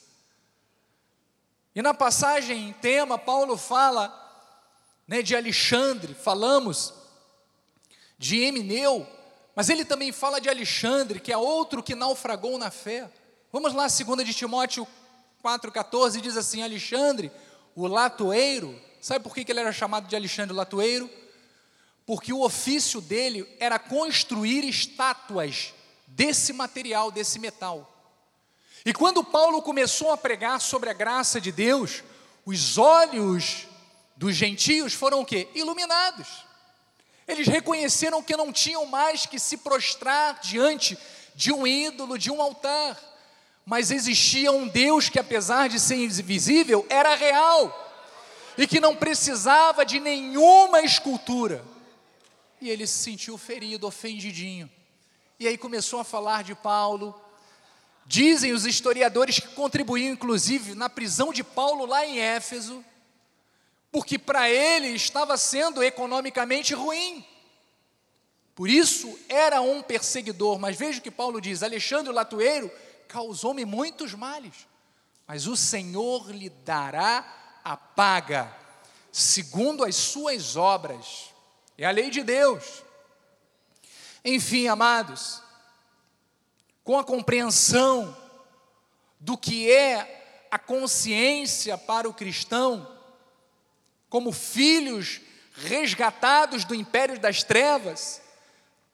E na passagem tema, Paulo fala né, de Alexandre, falamos de Emineu, mas ele também fala de Alexandre, que é outro que naufragou na fé. Vamos lá, 2 de Timóteo 4,14 diz assim: Alexandre, o latoeiro, sabe por que ele era chamado de Alexandre latoeiro? Porque o ofício dele era construir estátuas desse material, desse metal. E quando Paulo começou a pregar sobre a graça de Deus, os olhos dos gentios foram o quê? Iluminados. Eles reconheceram que não tinham mais que se prostrar diante de um ídolo, de um altar mas existia um Deus que, apesar de ser invisível, era real e que não precisava de nenhuma escultura. E ele se sentiu ferido, ofendidinho. E aí começou a falar de Paulo. Dizem os historiadores que contribuíam, inclusive, na prisão de Paulo lá em Éfeso, porque para ele estava sendo economicamente ruim. Por isso era um perseguidor. Mas veja o que Paulo diz: Alexandre Latueiro causou-me muitos males, mas o Senhor lhe dará a paga, segundo as suas obras. É a lei de Deus. Enfim, amados, com a compreensão do que é a consciência para o cristão, como filhos resgatados do império das trevas,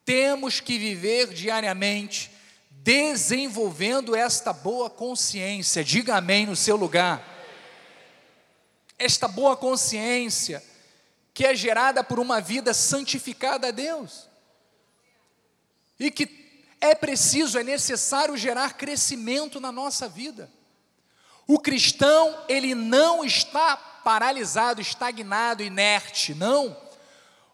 temos que viver diariamente desenvolvendo esta boa consciência. Diga amém no seu lugar. Esta boa consciência que é gerada por uma vida santificada a Deus. E que é preciso, é necessário gerar crescimento na nossa vida. O cristão, ele não está paralisado, estagnado, inerte, não.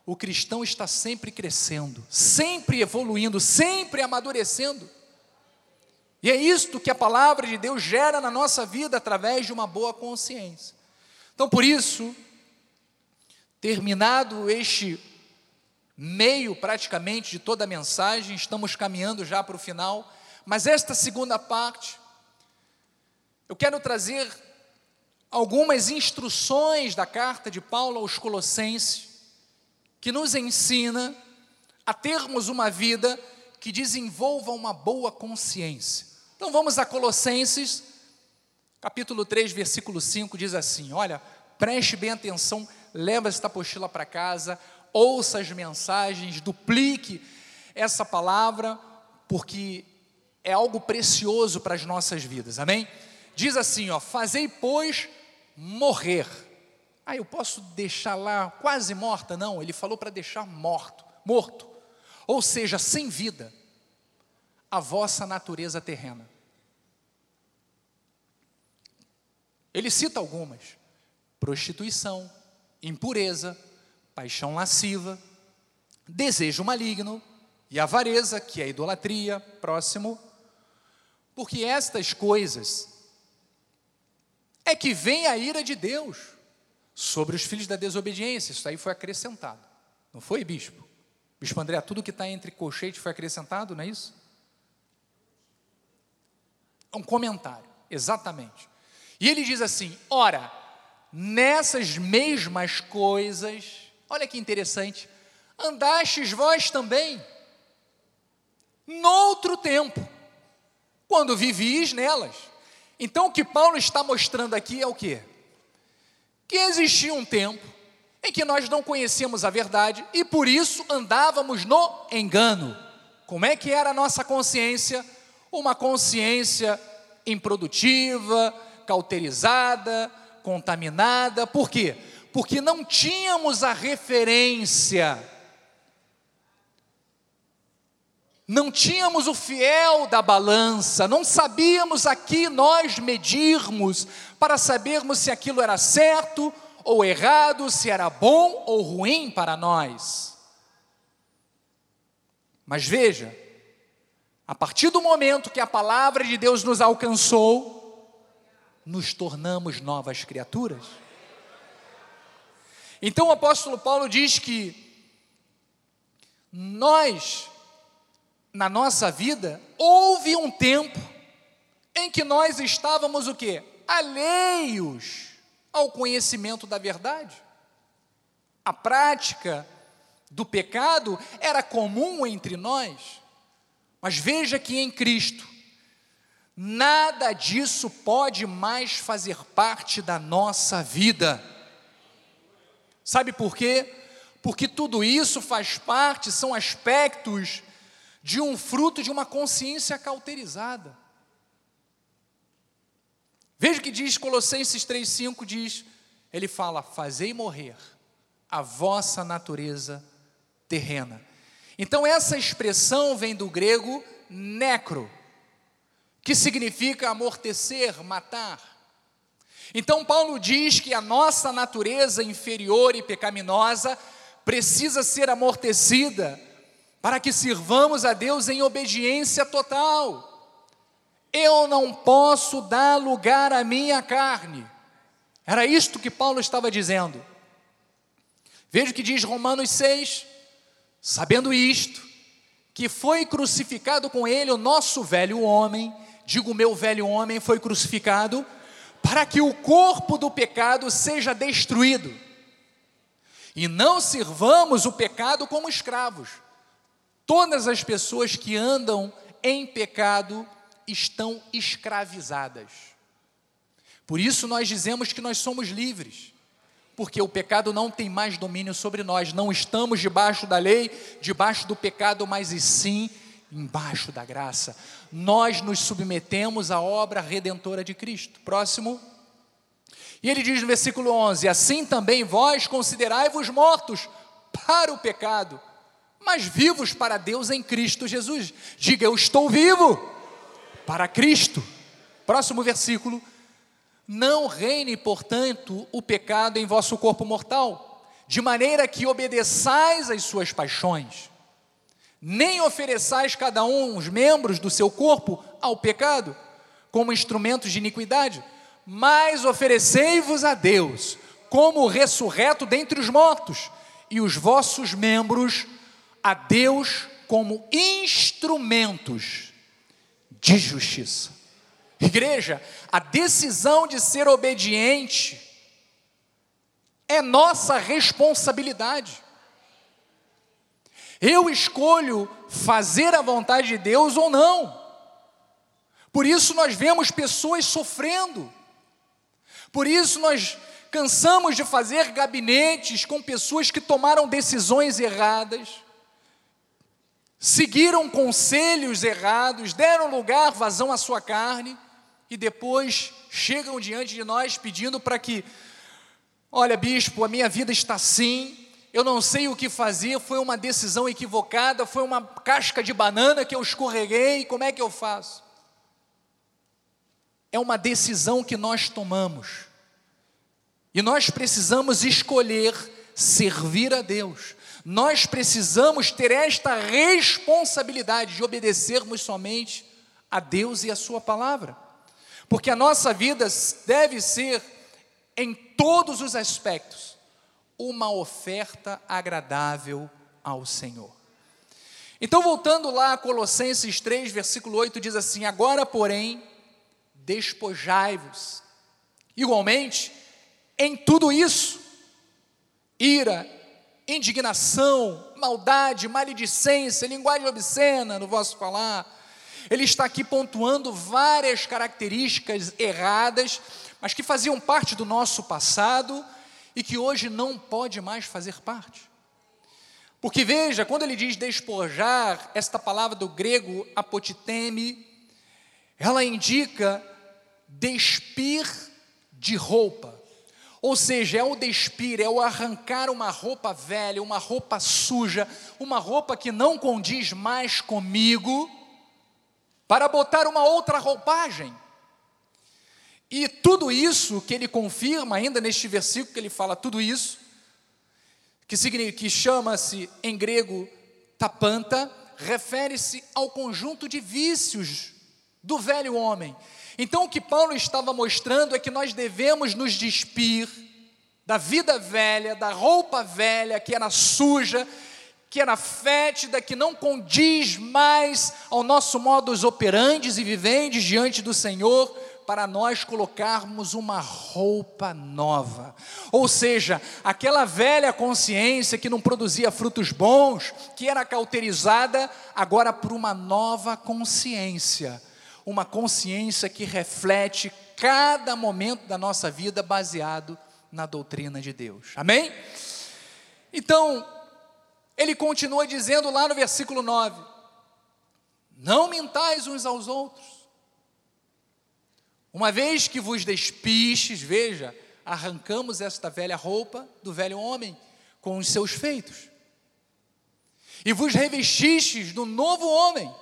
O cristão está sempre crescendo, sempre evoluindo, sempre amadurecendo. E é isto que a palavra de Deus gera na nossa vida através de uma boa consciência. Então, por isso, terminado este meio praticamente de toda a mensagem, estamos caminhando já para o final, mas esta segunda parte, eu quero trazer algumas instruções da carta de Paulo aos Colossenses, que nos ensina a termos uma vida que desenvolva uma boa consciência. Então vamos a Colossenses, capítulo 3, versículo 5, diz assim: Olha, preste bem atenção, leva esta apostila para casa, ouça as mensagens, duplique essa palavra, porque é algo precioso para as nossas vidas, amém? Diz assim, ó, fazei, pois, morrer. Ah, eu posso deixar lá quase morta? Não, ele falou para deixar morto, morto, ou seja, sem vida, a vossa natureza terrena. Ele cita algumas: prostituição, impureza, paixão lasciva, desejo maligno e avareza, que é idolatria, próximo, porque estas coisas é que vem a ira de Deus sobre os filhos da desobediência. Isso aí foi acrescentado, não foi, bispo? Bispo André, tudo que está entre colchete foi acrescentado, não é isso? É um comentário, exatamente. E ele diz assim: ora, nessas mesmas coisas, olha que interessante, andastes vós também, noutro tempo, quando vivis nelas. Então o que Paulo está mostrando aqui é o que? Que existia um tempo em que nós não conhecíamos a verdade e por isso andávamos no engano. Como é que era a nossa consciência? Uma consciência improdutiva, cauterizada, contaminada. Por quê? Porque não tínhamos a referência, não tínhamos o fiel da balança, não sabíamos aqui nós medirmos para sabermos se aquilo era certo ou errado, se era bom ou ruim para nós. Mas veja, a partir do momento que a palavra de Deus nos alcançou, nos tornamos novas criaturas. Então o apóstolo Paulo diz que nós, na nossa vida, houve um tempo em que nós estávamos o quê? Alheios ao conhecimento da verdade. A prática do pecado era comum entre nós. Mas veja que em Cristo, nada disso pode mais fazer parte da nossa vida. Sabe por quê? Porque tudo isso faz parte, são aspectos de um fruto de uma consciência cauterizada. Veja o que diz Colossenses 3,5: diz, ele fala: Fazei morrer a vossa natureza terrena. Então, essa expressão vem do grego necro, que significa amortecer, matar. Então, Paulo diz que a nossa natureza inferior e pecaminosa precisa ser amortecida para que sirvamos a Deus em obediência total. Eu não posso dar lugar à minha carne. Era isto que Paulo estava dizendo. Veja o que diz Romanos 6, sabendo isto, que foi crucificado com ele o nosso velho homem, digo meu velho homem foi crucificado, para que o corpo do pecado seja destruído e não sirvamos o pecado como escravos. Todas as pessoas que andam em pecado estão escravizadas. Por isso nós dizemos que nós somos livres, porque o pecado não tem mais domínio sobre nós, não estamos debaixo da lei, debaixo do pecado, mas e sim embaixo da graça. Nós nos submetemos à obra redentora de Cristo. Próximo. E ele diz no versículo 11: Assim também vós considerai-vos mortos para o pecado, mas vivos para Deus em Cristo Jesus. Diga, eu estou vivo para Cristo. Próximo versículo. Não reine, portanto, o pecado em vosso corpo mortal, de maneira que obedeçais às suas paixões, nem ofereçais cada um os membros do seu corpo ao pecado, como instrumentos de iniquidade mas oferecei-vos a Deus como ressurreto dentre os mortos, e os vossos membros a Deus como instrumentos de justiça. Igreja, a decisão de ser obediente é nossa responsabilidade. Eu escolho fazer a vontade de Deus ou não. Por isso nós vemos pessoas sofrendo por isso nós cansamos de fazer gabinetes com pessoas que tomaram decisões erradas, seguiram conselhos errados, deram lugar, vazão à sua carne e depois chegam diante de nós pedindo para que, olha, bispo, a minha vida está assim, eu não sei o que fazer, foi uma decisão equivocada, foi uma casca de banana que eu escorreguei, como é que eu faço? é uma decisão que nós tomamos. E nós precisamos escolher servir a Deus. Nós precisamos ter esta responsabilidade de obedecermos somente a Deus e a Sua palavra. Porque a nossa vida deve ser, em todos os aspectos, uma oferta agradável ao Senhor. Então, voltando lá a Colossenses 3, versículo 8, diz assim: Agora, porém, despojai-vos. Igualmente, em tudo isso, ira, indignação, maldade, maledicência, linguagem obscena no vosso falar. Ele está aqui pontuando várias características erradas, mas que faziam parte do nosso passado e que hoje não pode mais fazer parte. Porque veja, quando ele diz despojar, esta palavra do grego apotiteme, ela indica despir de roupa, Ou seja, é o despir, é o arrancar uma roupa velha, uma roupa suja, uma roupa que não condiz mais comigo, para botar uma outra roupagem. E tudo isso que ele confirma, ainda neste versículo que ele fala tudo isso, que, que chama-se em grego tapanta, refere-se ao conjunto de vícios do velho homem. Então, o que Paulo estava mostrando é que nós devemos nos despir da vida velha, da roupa velha que era suja, que era fétida, que não condiz mais ao nosso modus operandi e vivendes diante do Senhor, para nós colocarmos uma roupa nova. Ou seja, aquela velha consciência que não produzia frutos bons, que era cauterizada, agora por uma nova consciência uma consciência que reflete cada momento da nossa vida baseado na doutrina de Deus. Amém? Então, ele continua dizendo lá no versículo 9: Não mintais uns aos outros. Uma vez que vos despistes, veja, arrancamos esta velha roupa do velho homem com os seus feitos. E vos revestistes do novo homem,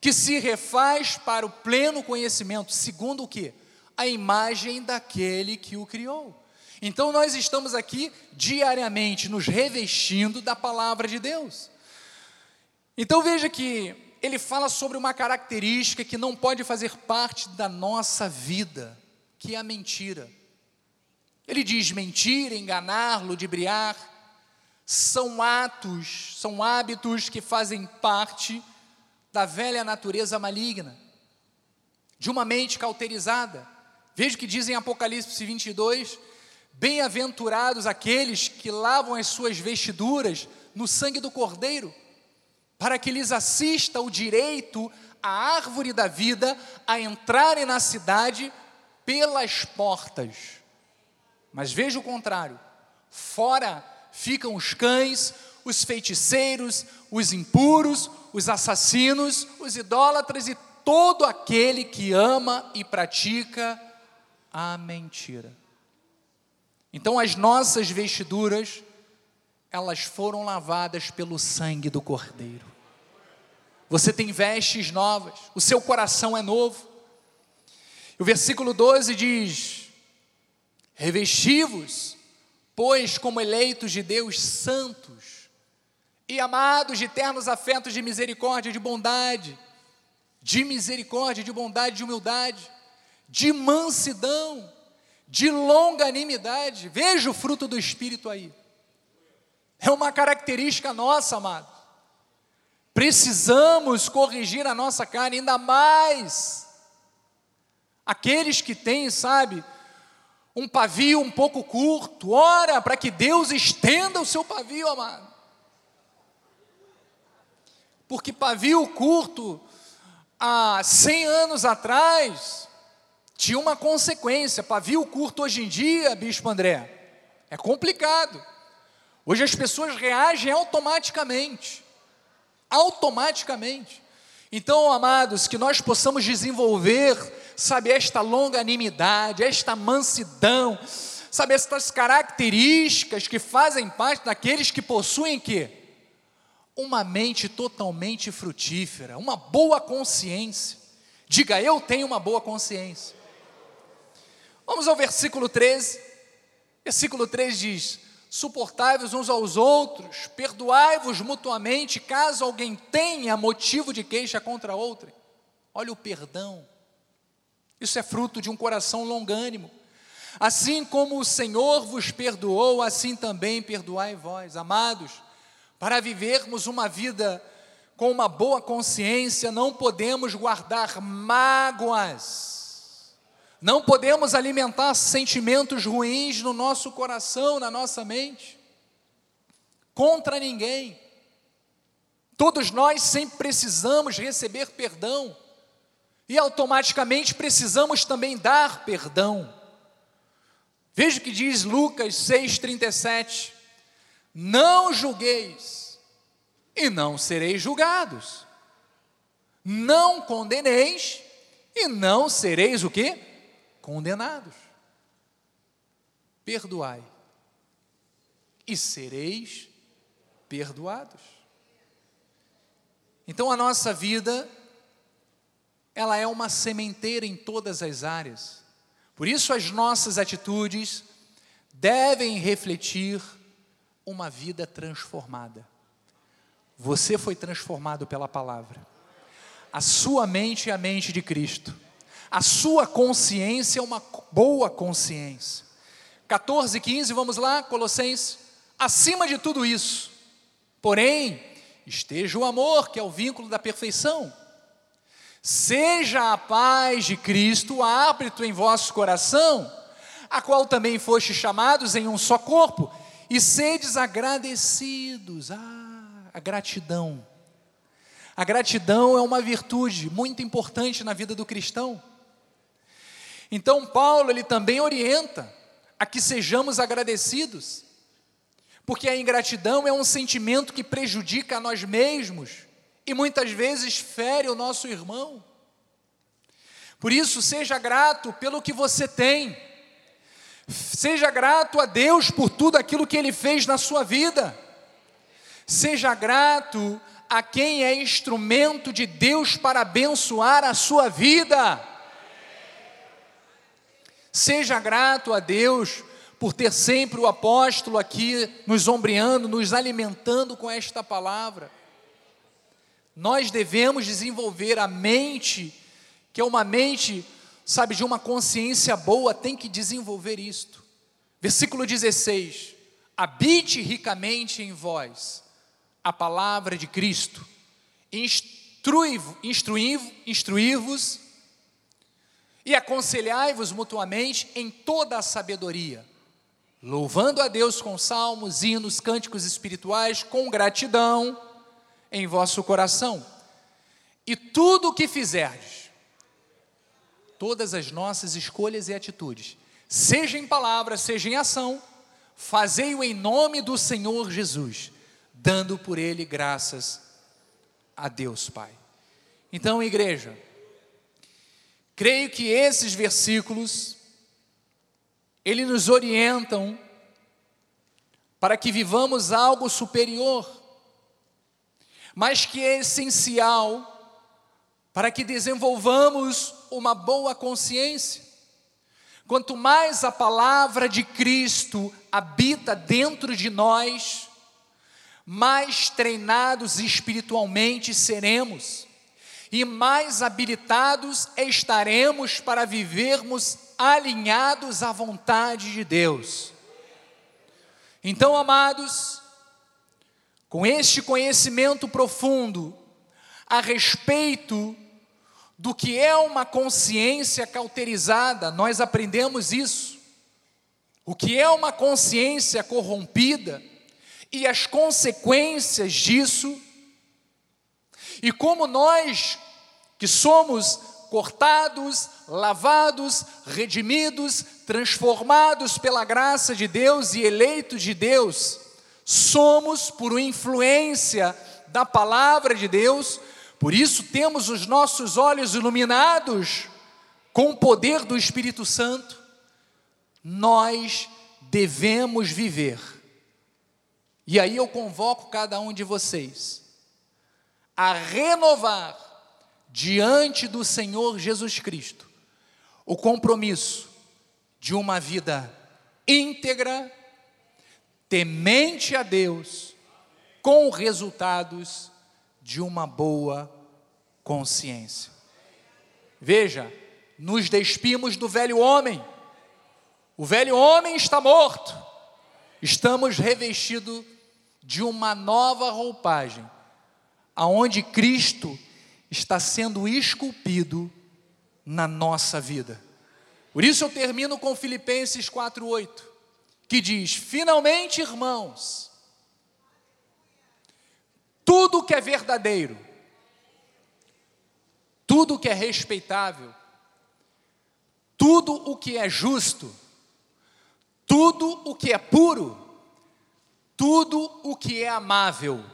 que se refaz para o pleno conhecimento, segundo o que? A imagem daquele que o criou. Então nós estamos aqui diariamente nos revestindo da palavra de Deus. Então veja que ele fala sobre uma característica que não pode fazer parte da nossa vida, que é a mentira. Ele diz: mentir, enganar, ludibriar, são atos, são hábitos que fazem parte da velha natureza maligna, de uma mente cauterizada. Veja o que diz em Apocalipse 22: Bem-aventurados aqueles que lavam as suas vestiduras no sangue do Cordeiro, para que lhes assista o direito à árvore da vida a entrarem na cidade pelas portas. Mas veja o contrário: fora ficam os cães, os feiticeiros, os impuros, os assassinos, os idólatras e todo aquele que ama e pratica a mentira. Então as nossas vestiduras, elas foram lavadas pelo sangue do Cordeiro. Você tem vestes novas, o seu coração é novo. O versículo 12 diz: Revestivos, pois, como eleitos de Deus santos, e amados de ternos afetos de misericórdia, de bondade, de misericórdia, de bondade, de humildade, de mansidão, de longanimidade. Veja o fruto do Espírito aí. É uma característica nossa, amado. Precisamos corrigir a nossa carne ainda mais. Aqueles que têm, sabe, um pavio um pouco curto, ora para que Deus estenda o seu pavio, amado. Porque pavio curto, há 100 anos atrás, tinha uma consequência. Pavio curto hoje em dia, Bispo André, é complicado. Hoje as pessoas reagem automaticamente. Automaticamente. Então, amados, que nós possamos desenvolver, sabe, esta longanimidade, esta mansidão, sabe, estas características que fazem parte daqueles que possuem que uma mente totalmente frutífera, uma boa consciência. Diga, eu tenho uma boa consciência. Vamos ao versículo 13. Versículo 3 diz: Suportai-vos uns aos outros, perdoai-vos mutuamente, caso alguém tenha motivo de queixa contra outro. Olha o perdão. Isso é fruto de um coração longânimo. Assim como o Senhor vos perdoou, assim também perdoai vós. Amados, para vivermos uma vida com uma boa consciência, não podemos guardar mágoas, não podemos alimentar sentimentos ruins no nosso coração, na nossa mente, contra ninguém. Todos nós sempre precisamos receber perdão e automaticamente precisamos também dar perdão. Veja o que diz Lucas 6,37. Não julgueis, e não sereis julgados. Não condeneis, e não sereis o que? Condenados. perdoai, e sereis perdoados. Então a nossa vida, ela é uma sementeira em todas as áreas. Por isso as nossas atitudes devem refletir uma vida transformada. Você foi transformado pela palavra. A sua mente é a mente de Cristo. A sua consciência é uma boa consciência. 14, 15, vamos lá, Colossenses. Acima de tudo isso, porém, esteja o amor, que é o vínculo da perfeição. Seja a paz de Cristo árbitro em vosso coração, a qual também foste chamados em um só corpo, e sedes agradecidos. Ah, a gratidão. A gratidão é uma virtude muito importante na vida do cristão. Então Paulo ele também orienta a que sejamos agradecidos, porque a ingratidão é um sentimento que prejudica a nós mesmos e muitas vezes fere o nosso irmão. Por isso, seja grato pelo que você tem, seja grato a Deus por tudo aquilo que Ele fez na sua vida, seja grato a quem é instrumento de Deus para abençoar a sua vida. Seja grato a Deus por ter sempre o apóstolo aqui nos ombreando, nos alimentando com esta palavra. Nós devemos desenvolver a mente, que é uma mente, sabe, de uma consciência boa, tem que desenvolver isto. Versículo 16: Habite ricamente em vós a palavra de Cristo, instruí-vos instruí instruí e aconselhai-vos mutuamente em toda a sabedoria, louvando a Deus com salmos, hinos, cânticos espirituais, com gratidão em vosso coração. E tudo o que fizerdes, todas as nossas escolhas e atitudes, seja em palavra, seja em ação, fazei-o em nome do Senhor Jesus, dando por ele graças a Deus Pai. Então, igreja, Creio que esses versículos eles nos orientam para que vivamos algo superior, mas que é essencial para que desenvolvamos uma boa consciência. Quanto mais a palavra de Cristo habita dentro de nós, mais treinados espiritualmente seremos e mais habilitados estaremos para vivermos alinhados à vontade de Deus. Então, amados, com este conhecimento profundo a respeito do que é uma consciência cauterizada, nós aprendemos isso. O que é uma consciência corrompida e as consequências disso, e como nós que somos cortados, lavados, redimidos, transformados pela graça de Deus e eleitos de Deus, somos por influência da palavra de Deus, por isso temos os nossos olhos iluminados com o poder do Espírito Santo. Nós devemos viver. E aí eu convoco cada um de vocês a renovar diante do Senhor Jesus Cristo o compromisso de uma vida íntegra, temente a Deus, com resultados de uma boa consciência. Veja, nos despimos do velho homem, o velho homem está morto, estamos revestidos de uma nova roupagem, aonde Cristo está sendo esculpido na nossa vida. Por isso eu termino com Filipenses 4:8, que diz: "Finalmente, irmãos, tudo que é verdadeiro, tudo que é respeitável, tudo o que é justo, tudo o que é puro, tudo o que é amável,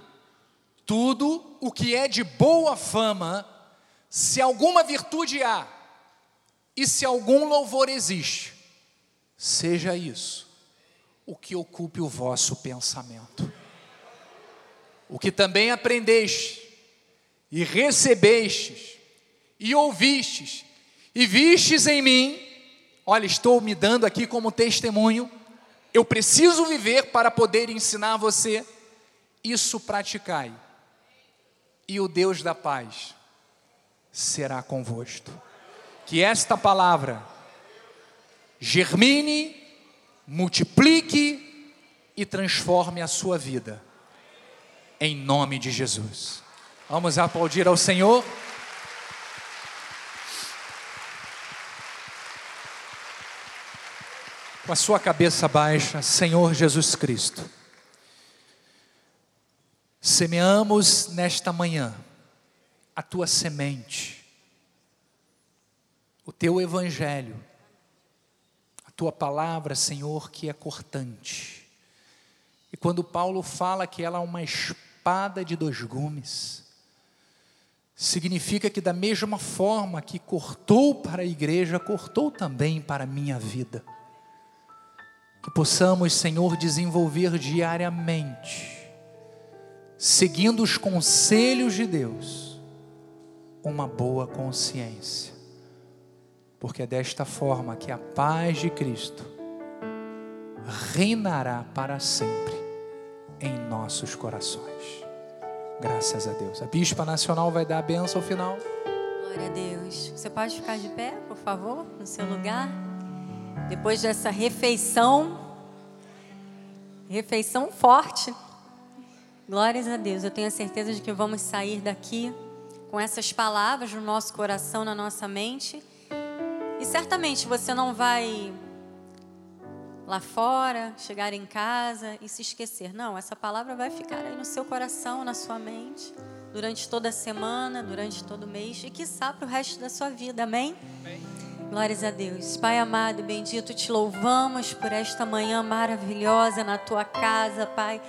tudo o que é de boa fama, se alguma virtude há e se algum louvor existe, seja isso o que ocupe o vosso pensamento. O que também aprendeste, e recebestes, e ouvistes, e vistes em mim, olha, estou me dando aqui como testemunho, eu preciso viver para poder ensinar você, isso praticai, e o Deus da paz será convosco. Que esta palavra germine, multiplique e transforme a sua vida, em nome de Jesus. Vamos aplaudir ao Senhor. Com a sua cabeça baixa, Senhor Jesus Cristo. Semeamos nesta manhã a tua semente, o teu evangelho, a tua palavra, Senhor, que é cortante. E quando Paulo fala que ela é uma espada de dois gumes, significa que, da mesma forma que cortou para a igreja, cortou também para a minha vida. Que possamos, Senhor, desenvolver diariamente, seguindo os conselhos de Deus, uma boa consciência. Porque é desta forma que a paz de Cristo reinará para sempre em nossos corações. Graças a Deus. A Bispa Nacional vai dar a benção final. Glória a Deus. Você pode ficar de pé, por favor, no seu lugar? Depois dessa refeição, refeição forte. Glórias a Deus. Eu tenho a certeza de que vamos sair daqui com essas palavras no nosso coração, na nossa mente. E certamente você não vai lá fora, chegar em casa e se esquecer. Não, essa palavra vai ficar aí no seu coração, na sua mente, durante toda a semana, durante todo o mês e quiçá para o resto da sua vida. Amém? Amém? Glórias a Deus. Pai amado, bendito, te louvamos por esta manhã maravilhosa na tua casa, Pai.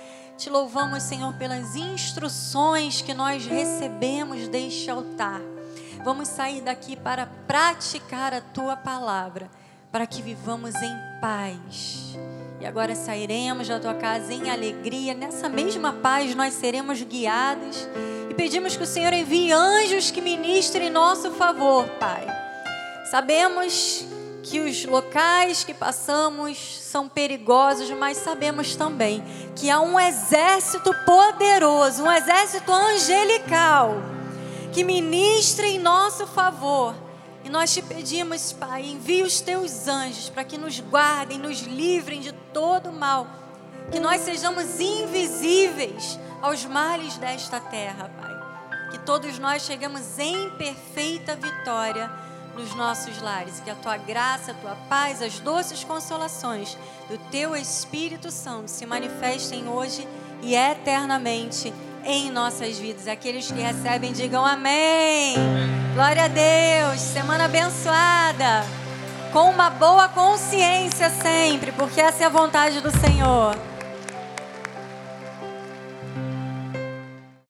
Te louvamos, Senhor, pelas instruções que nós recebemos deste altar. Vamos sair daqui para praticar a tua palavra para que vivamos em paz. E agora sairemos da tua casa em alegria, nessa mesma paz nós seremos guiados e pedimos que o Senhor envie anjos que ministrem em nosso favor, Pai. Sabemos que os locais que passamos são perigosos, mas sabemos também que há um exército poderoso, um exército angelical que ministra em nosso favor e nós te pedimos, Pai, envie os teus anjos para que nos guardem, nos livrem de todo mal. Que nós sejamos invisíveis aos males desta terra, Pai. Que todos nós chegamos em perfeita vitória nos nossos lares. Que a tua graça, a tua paz, as doces consolações do teu Espírito Santo se manifestem hoje e eternamente em nossas vidas. Aqueles que recebem, digam amém. Glória a Deus. Semana abençoada. Com uma boa consciência sempre, porque essa é a vontade do Senhor.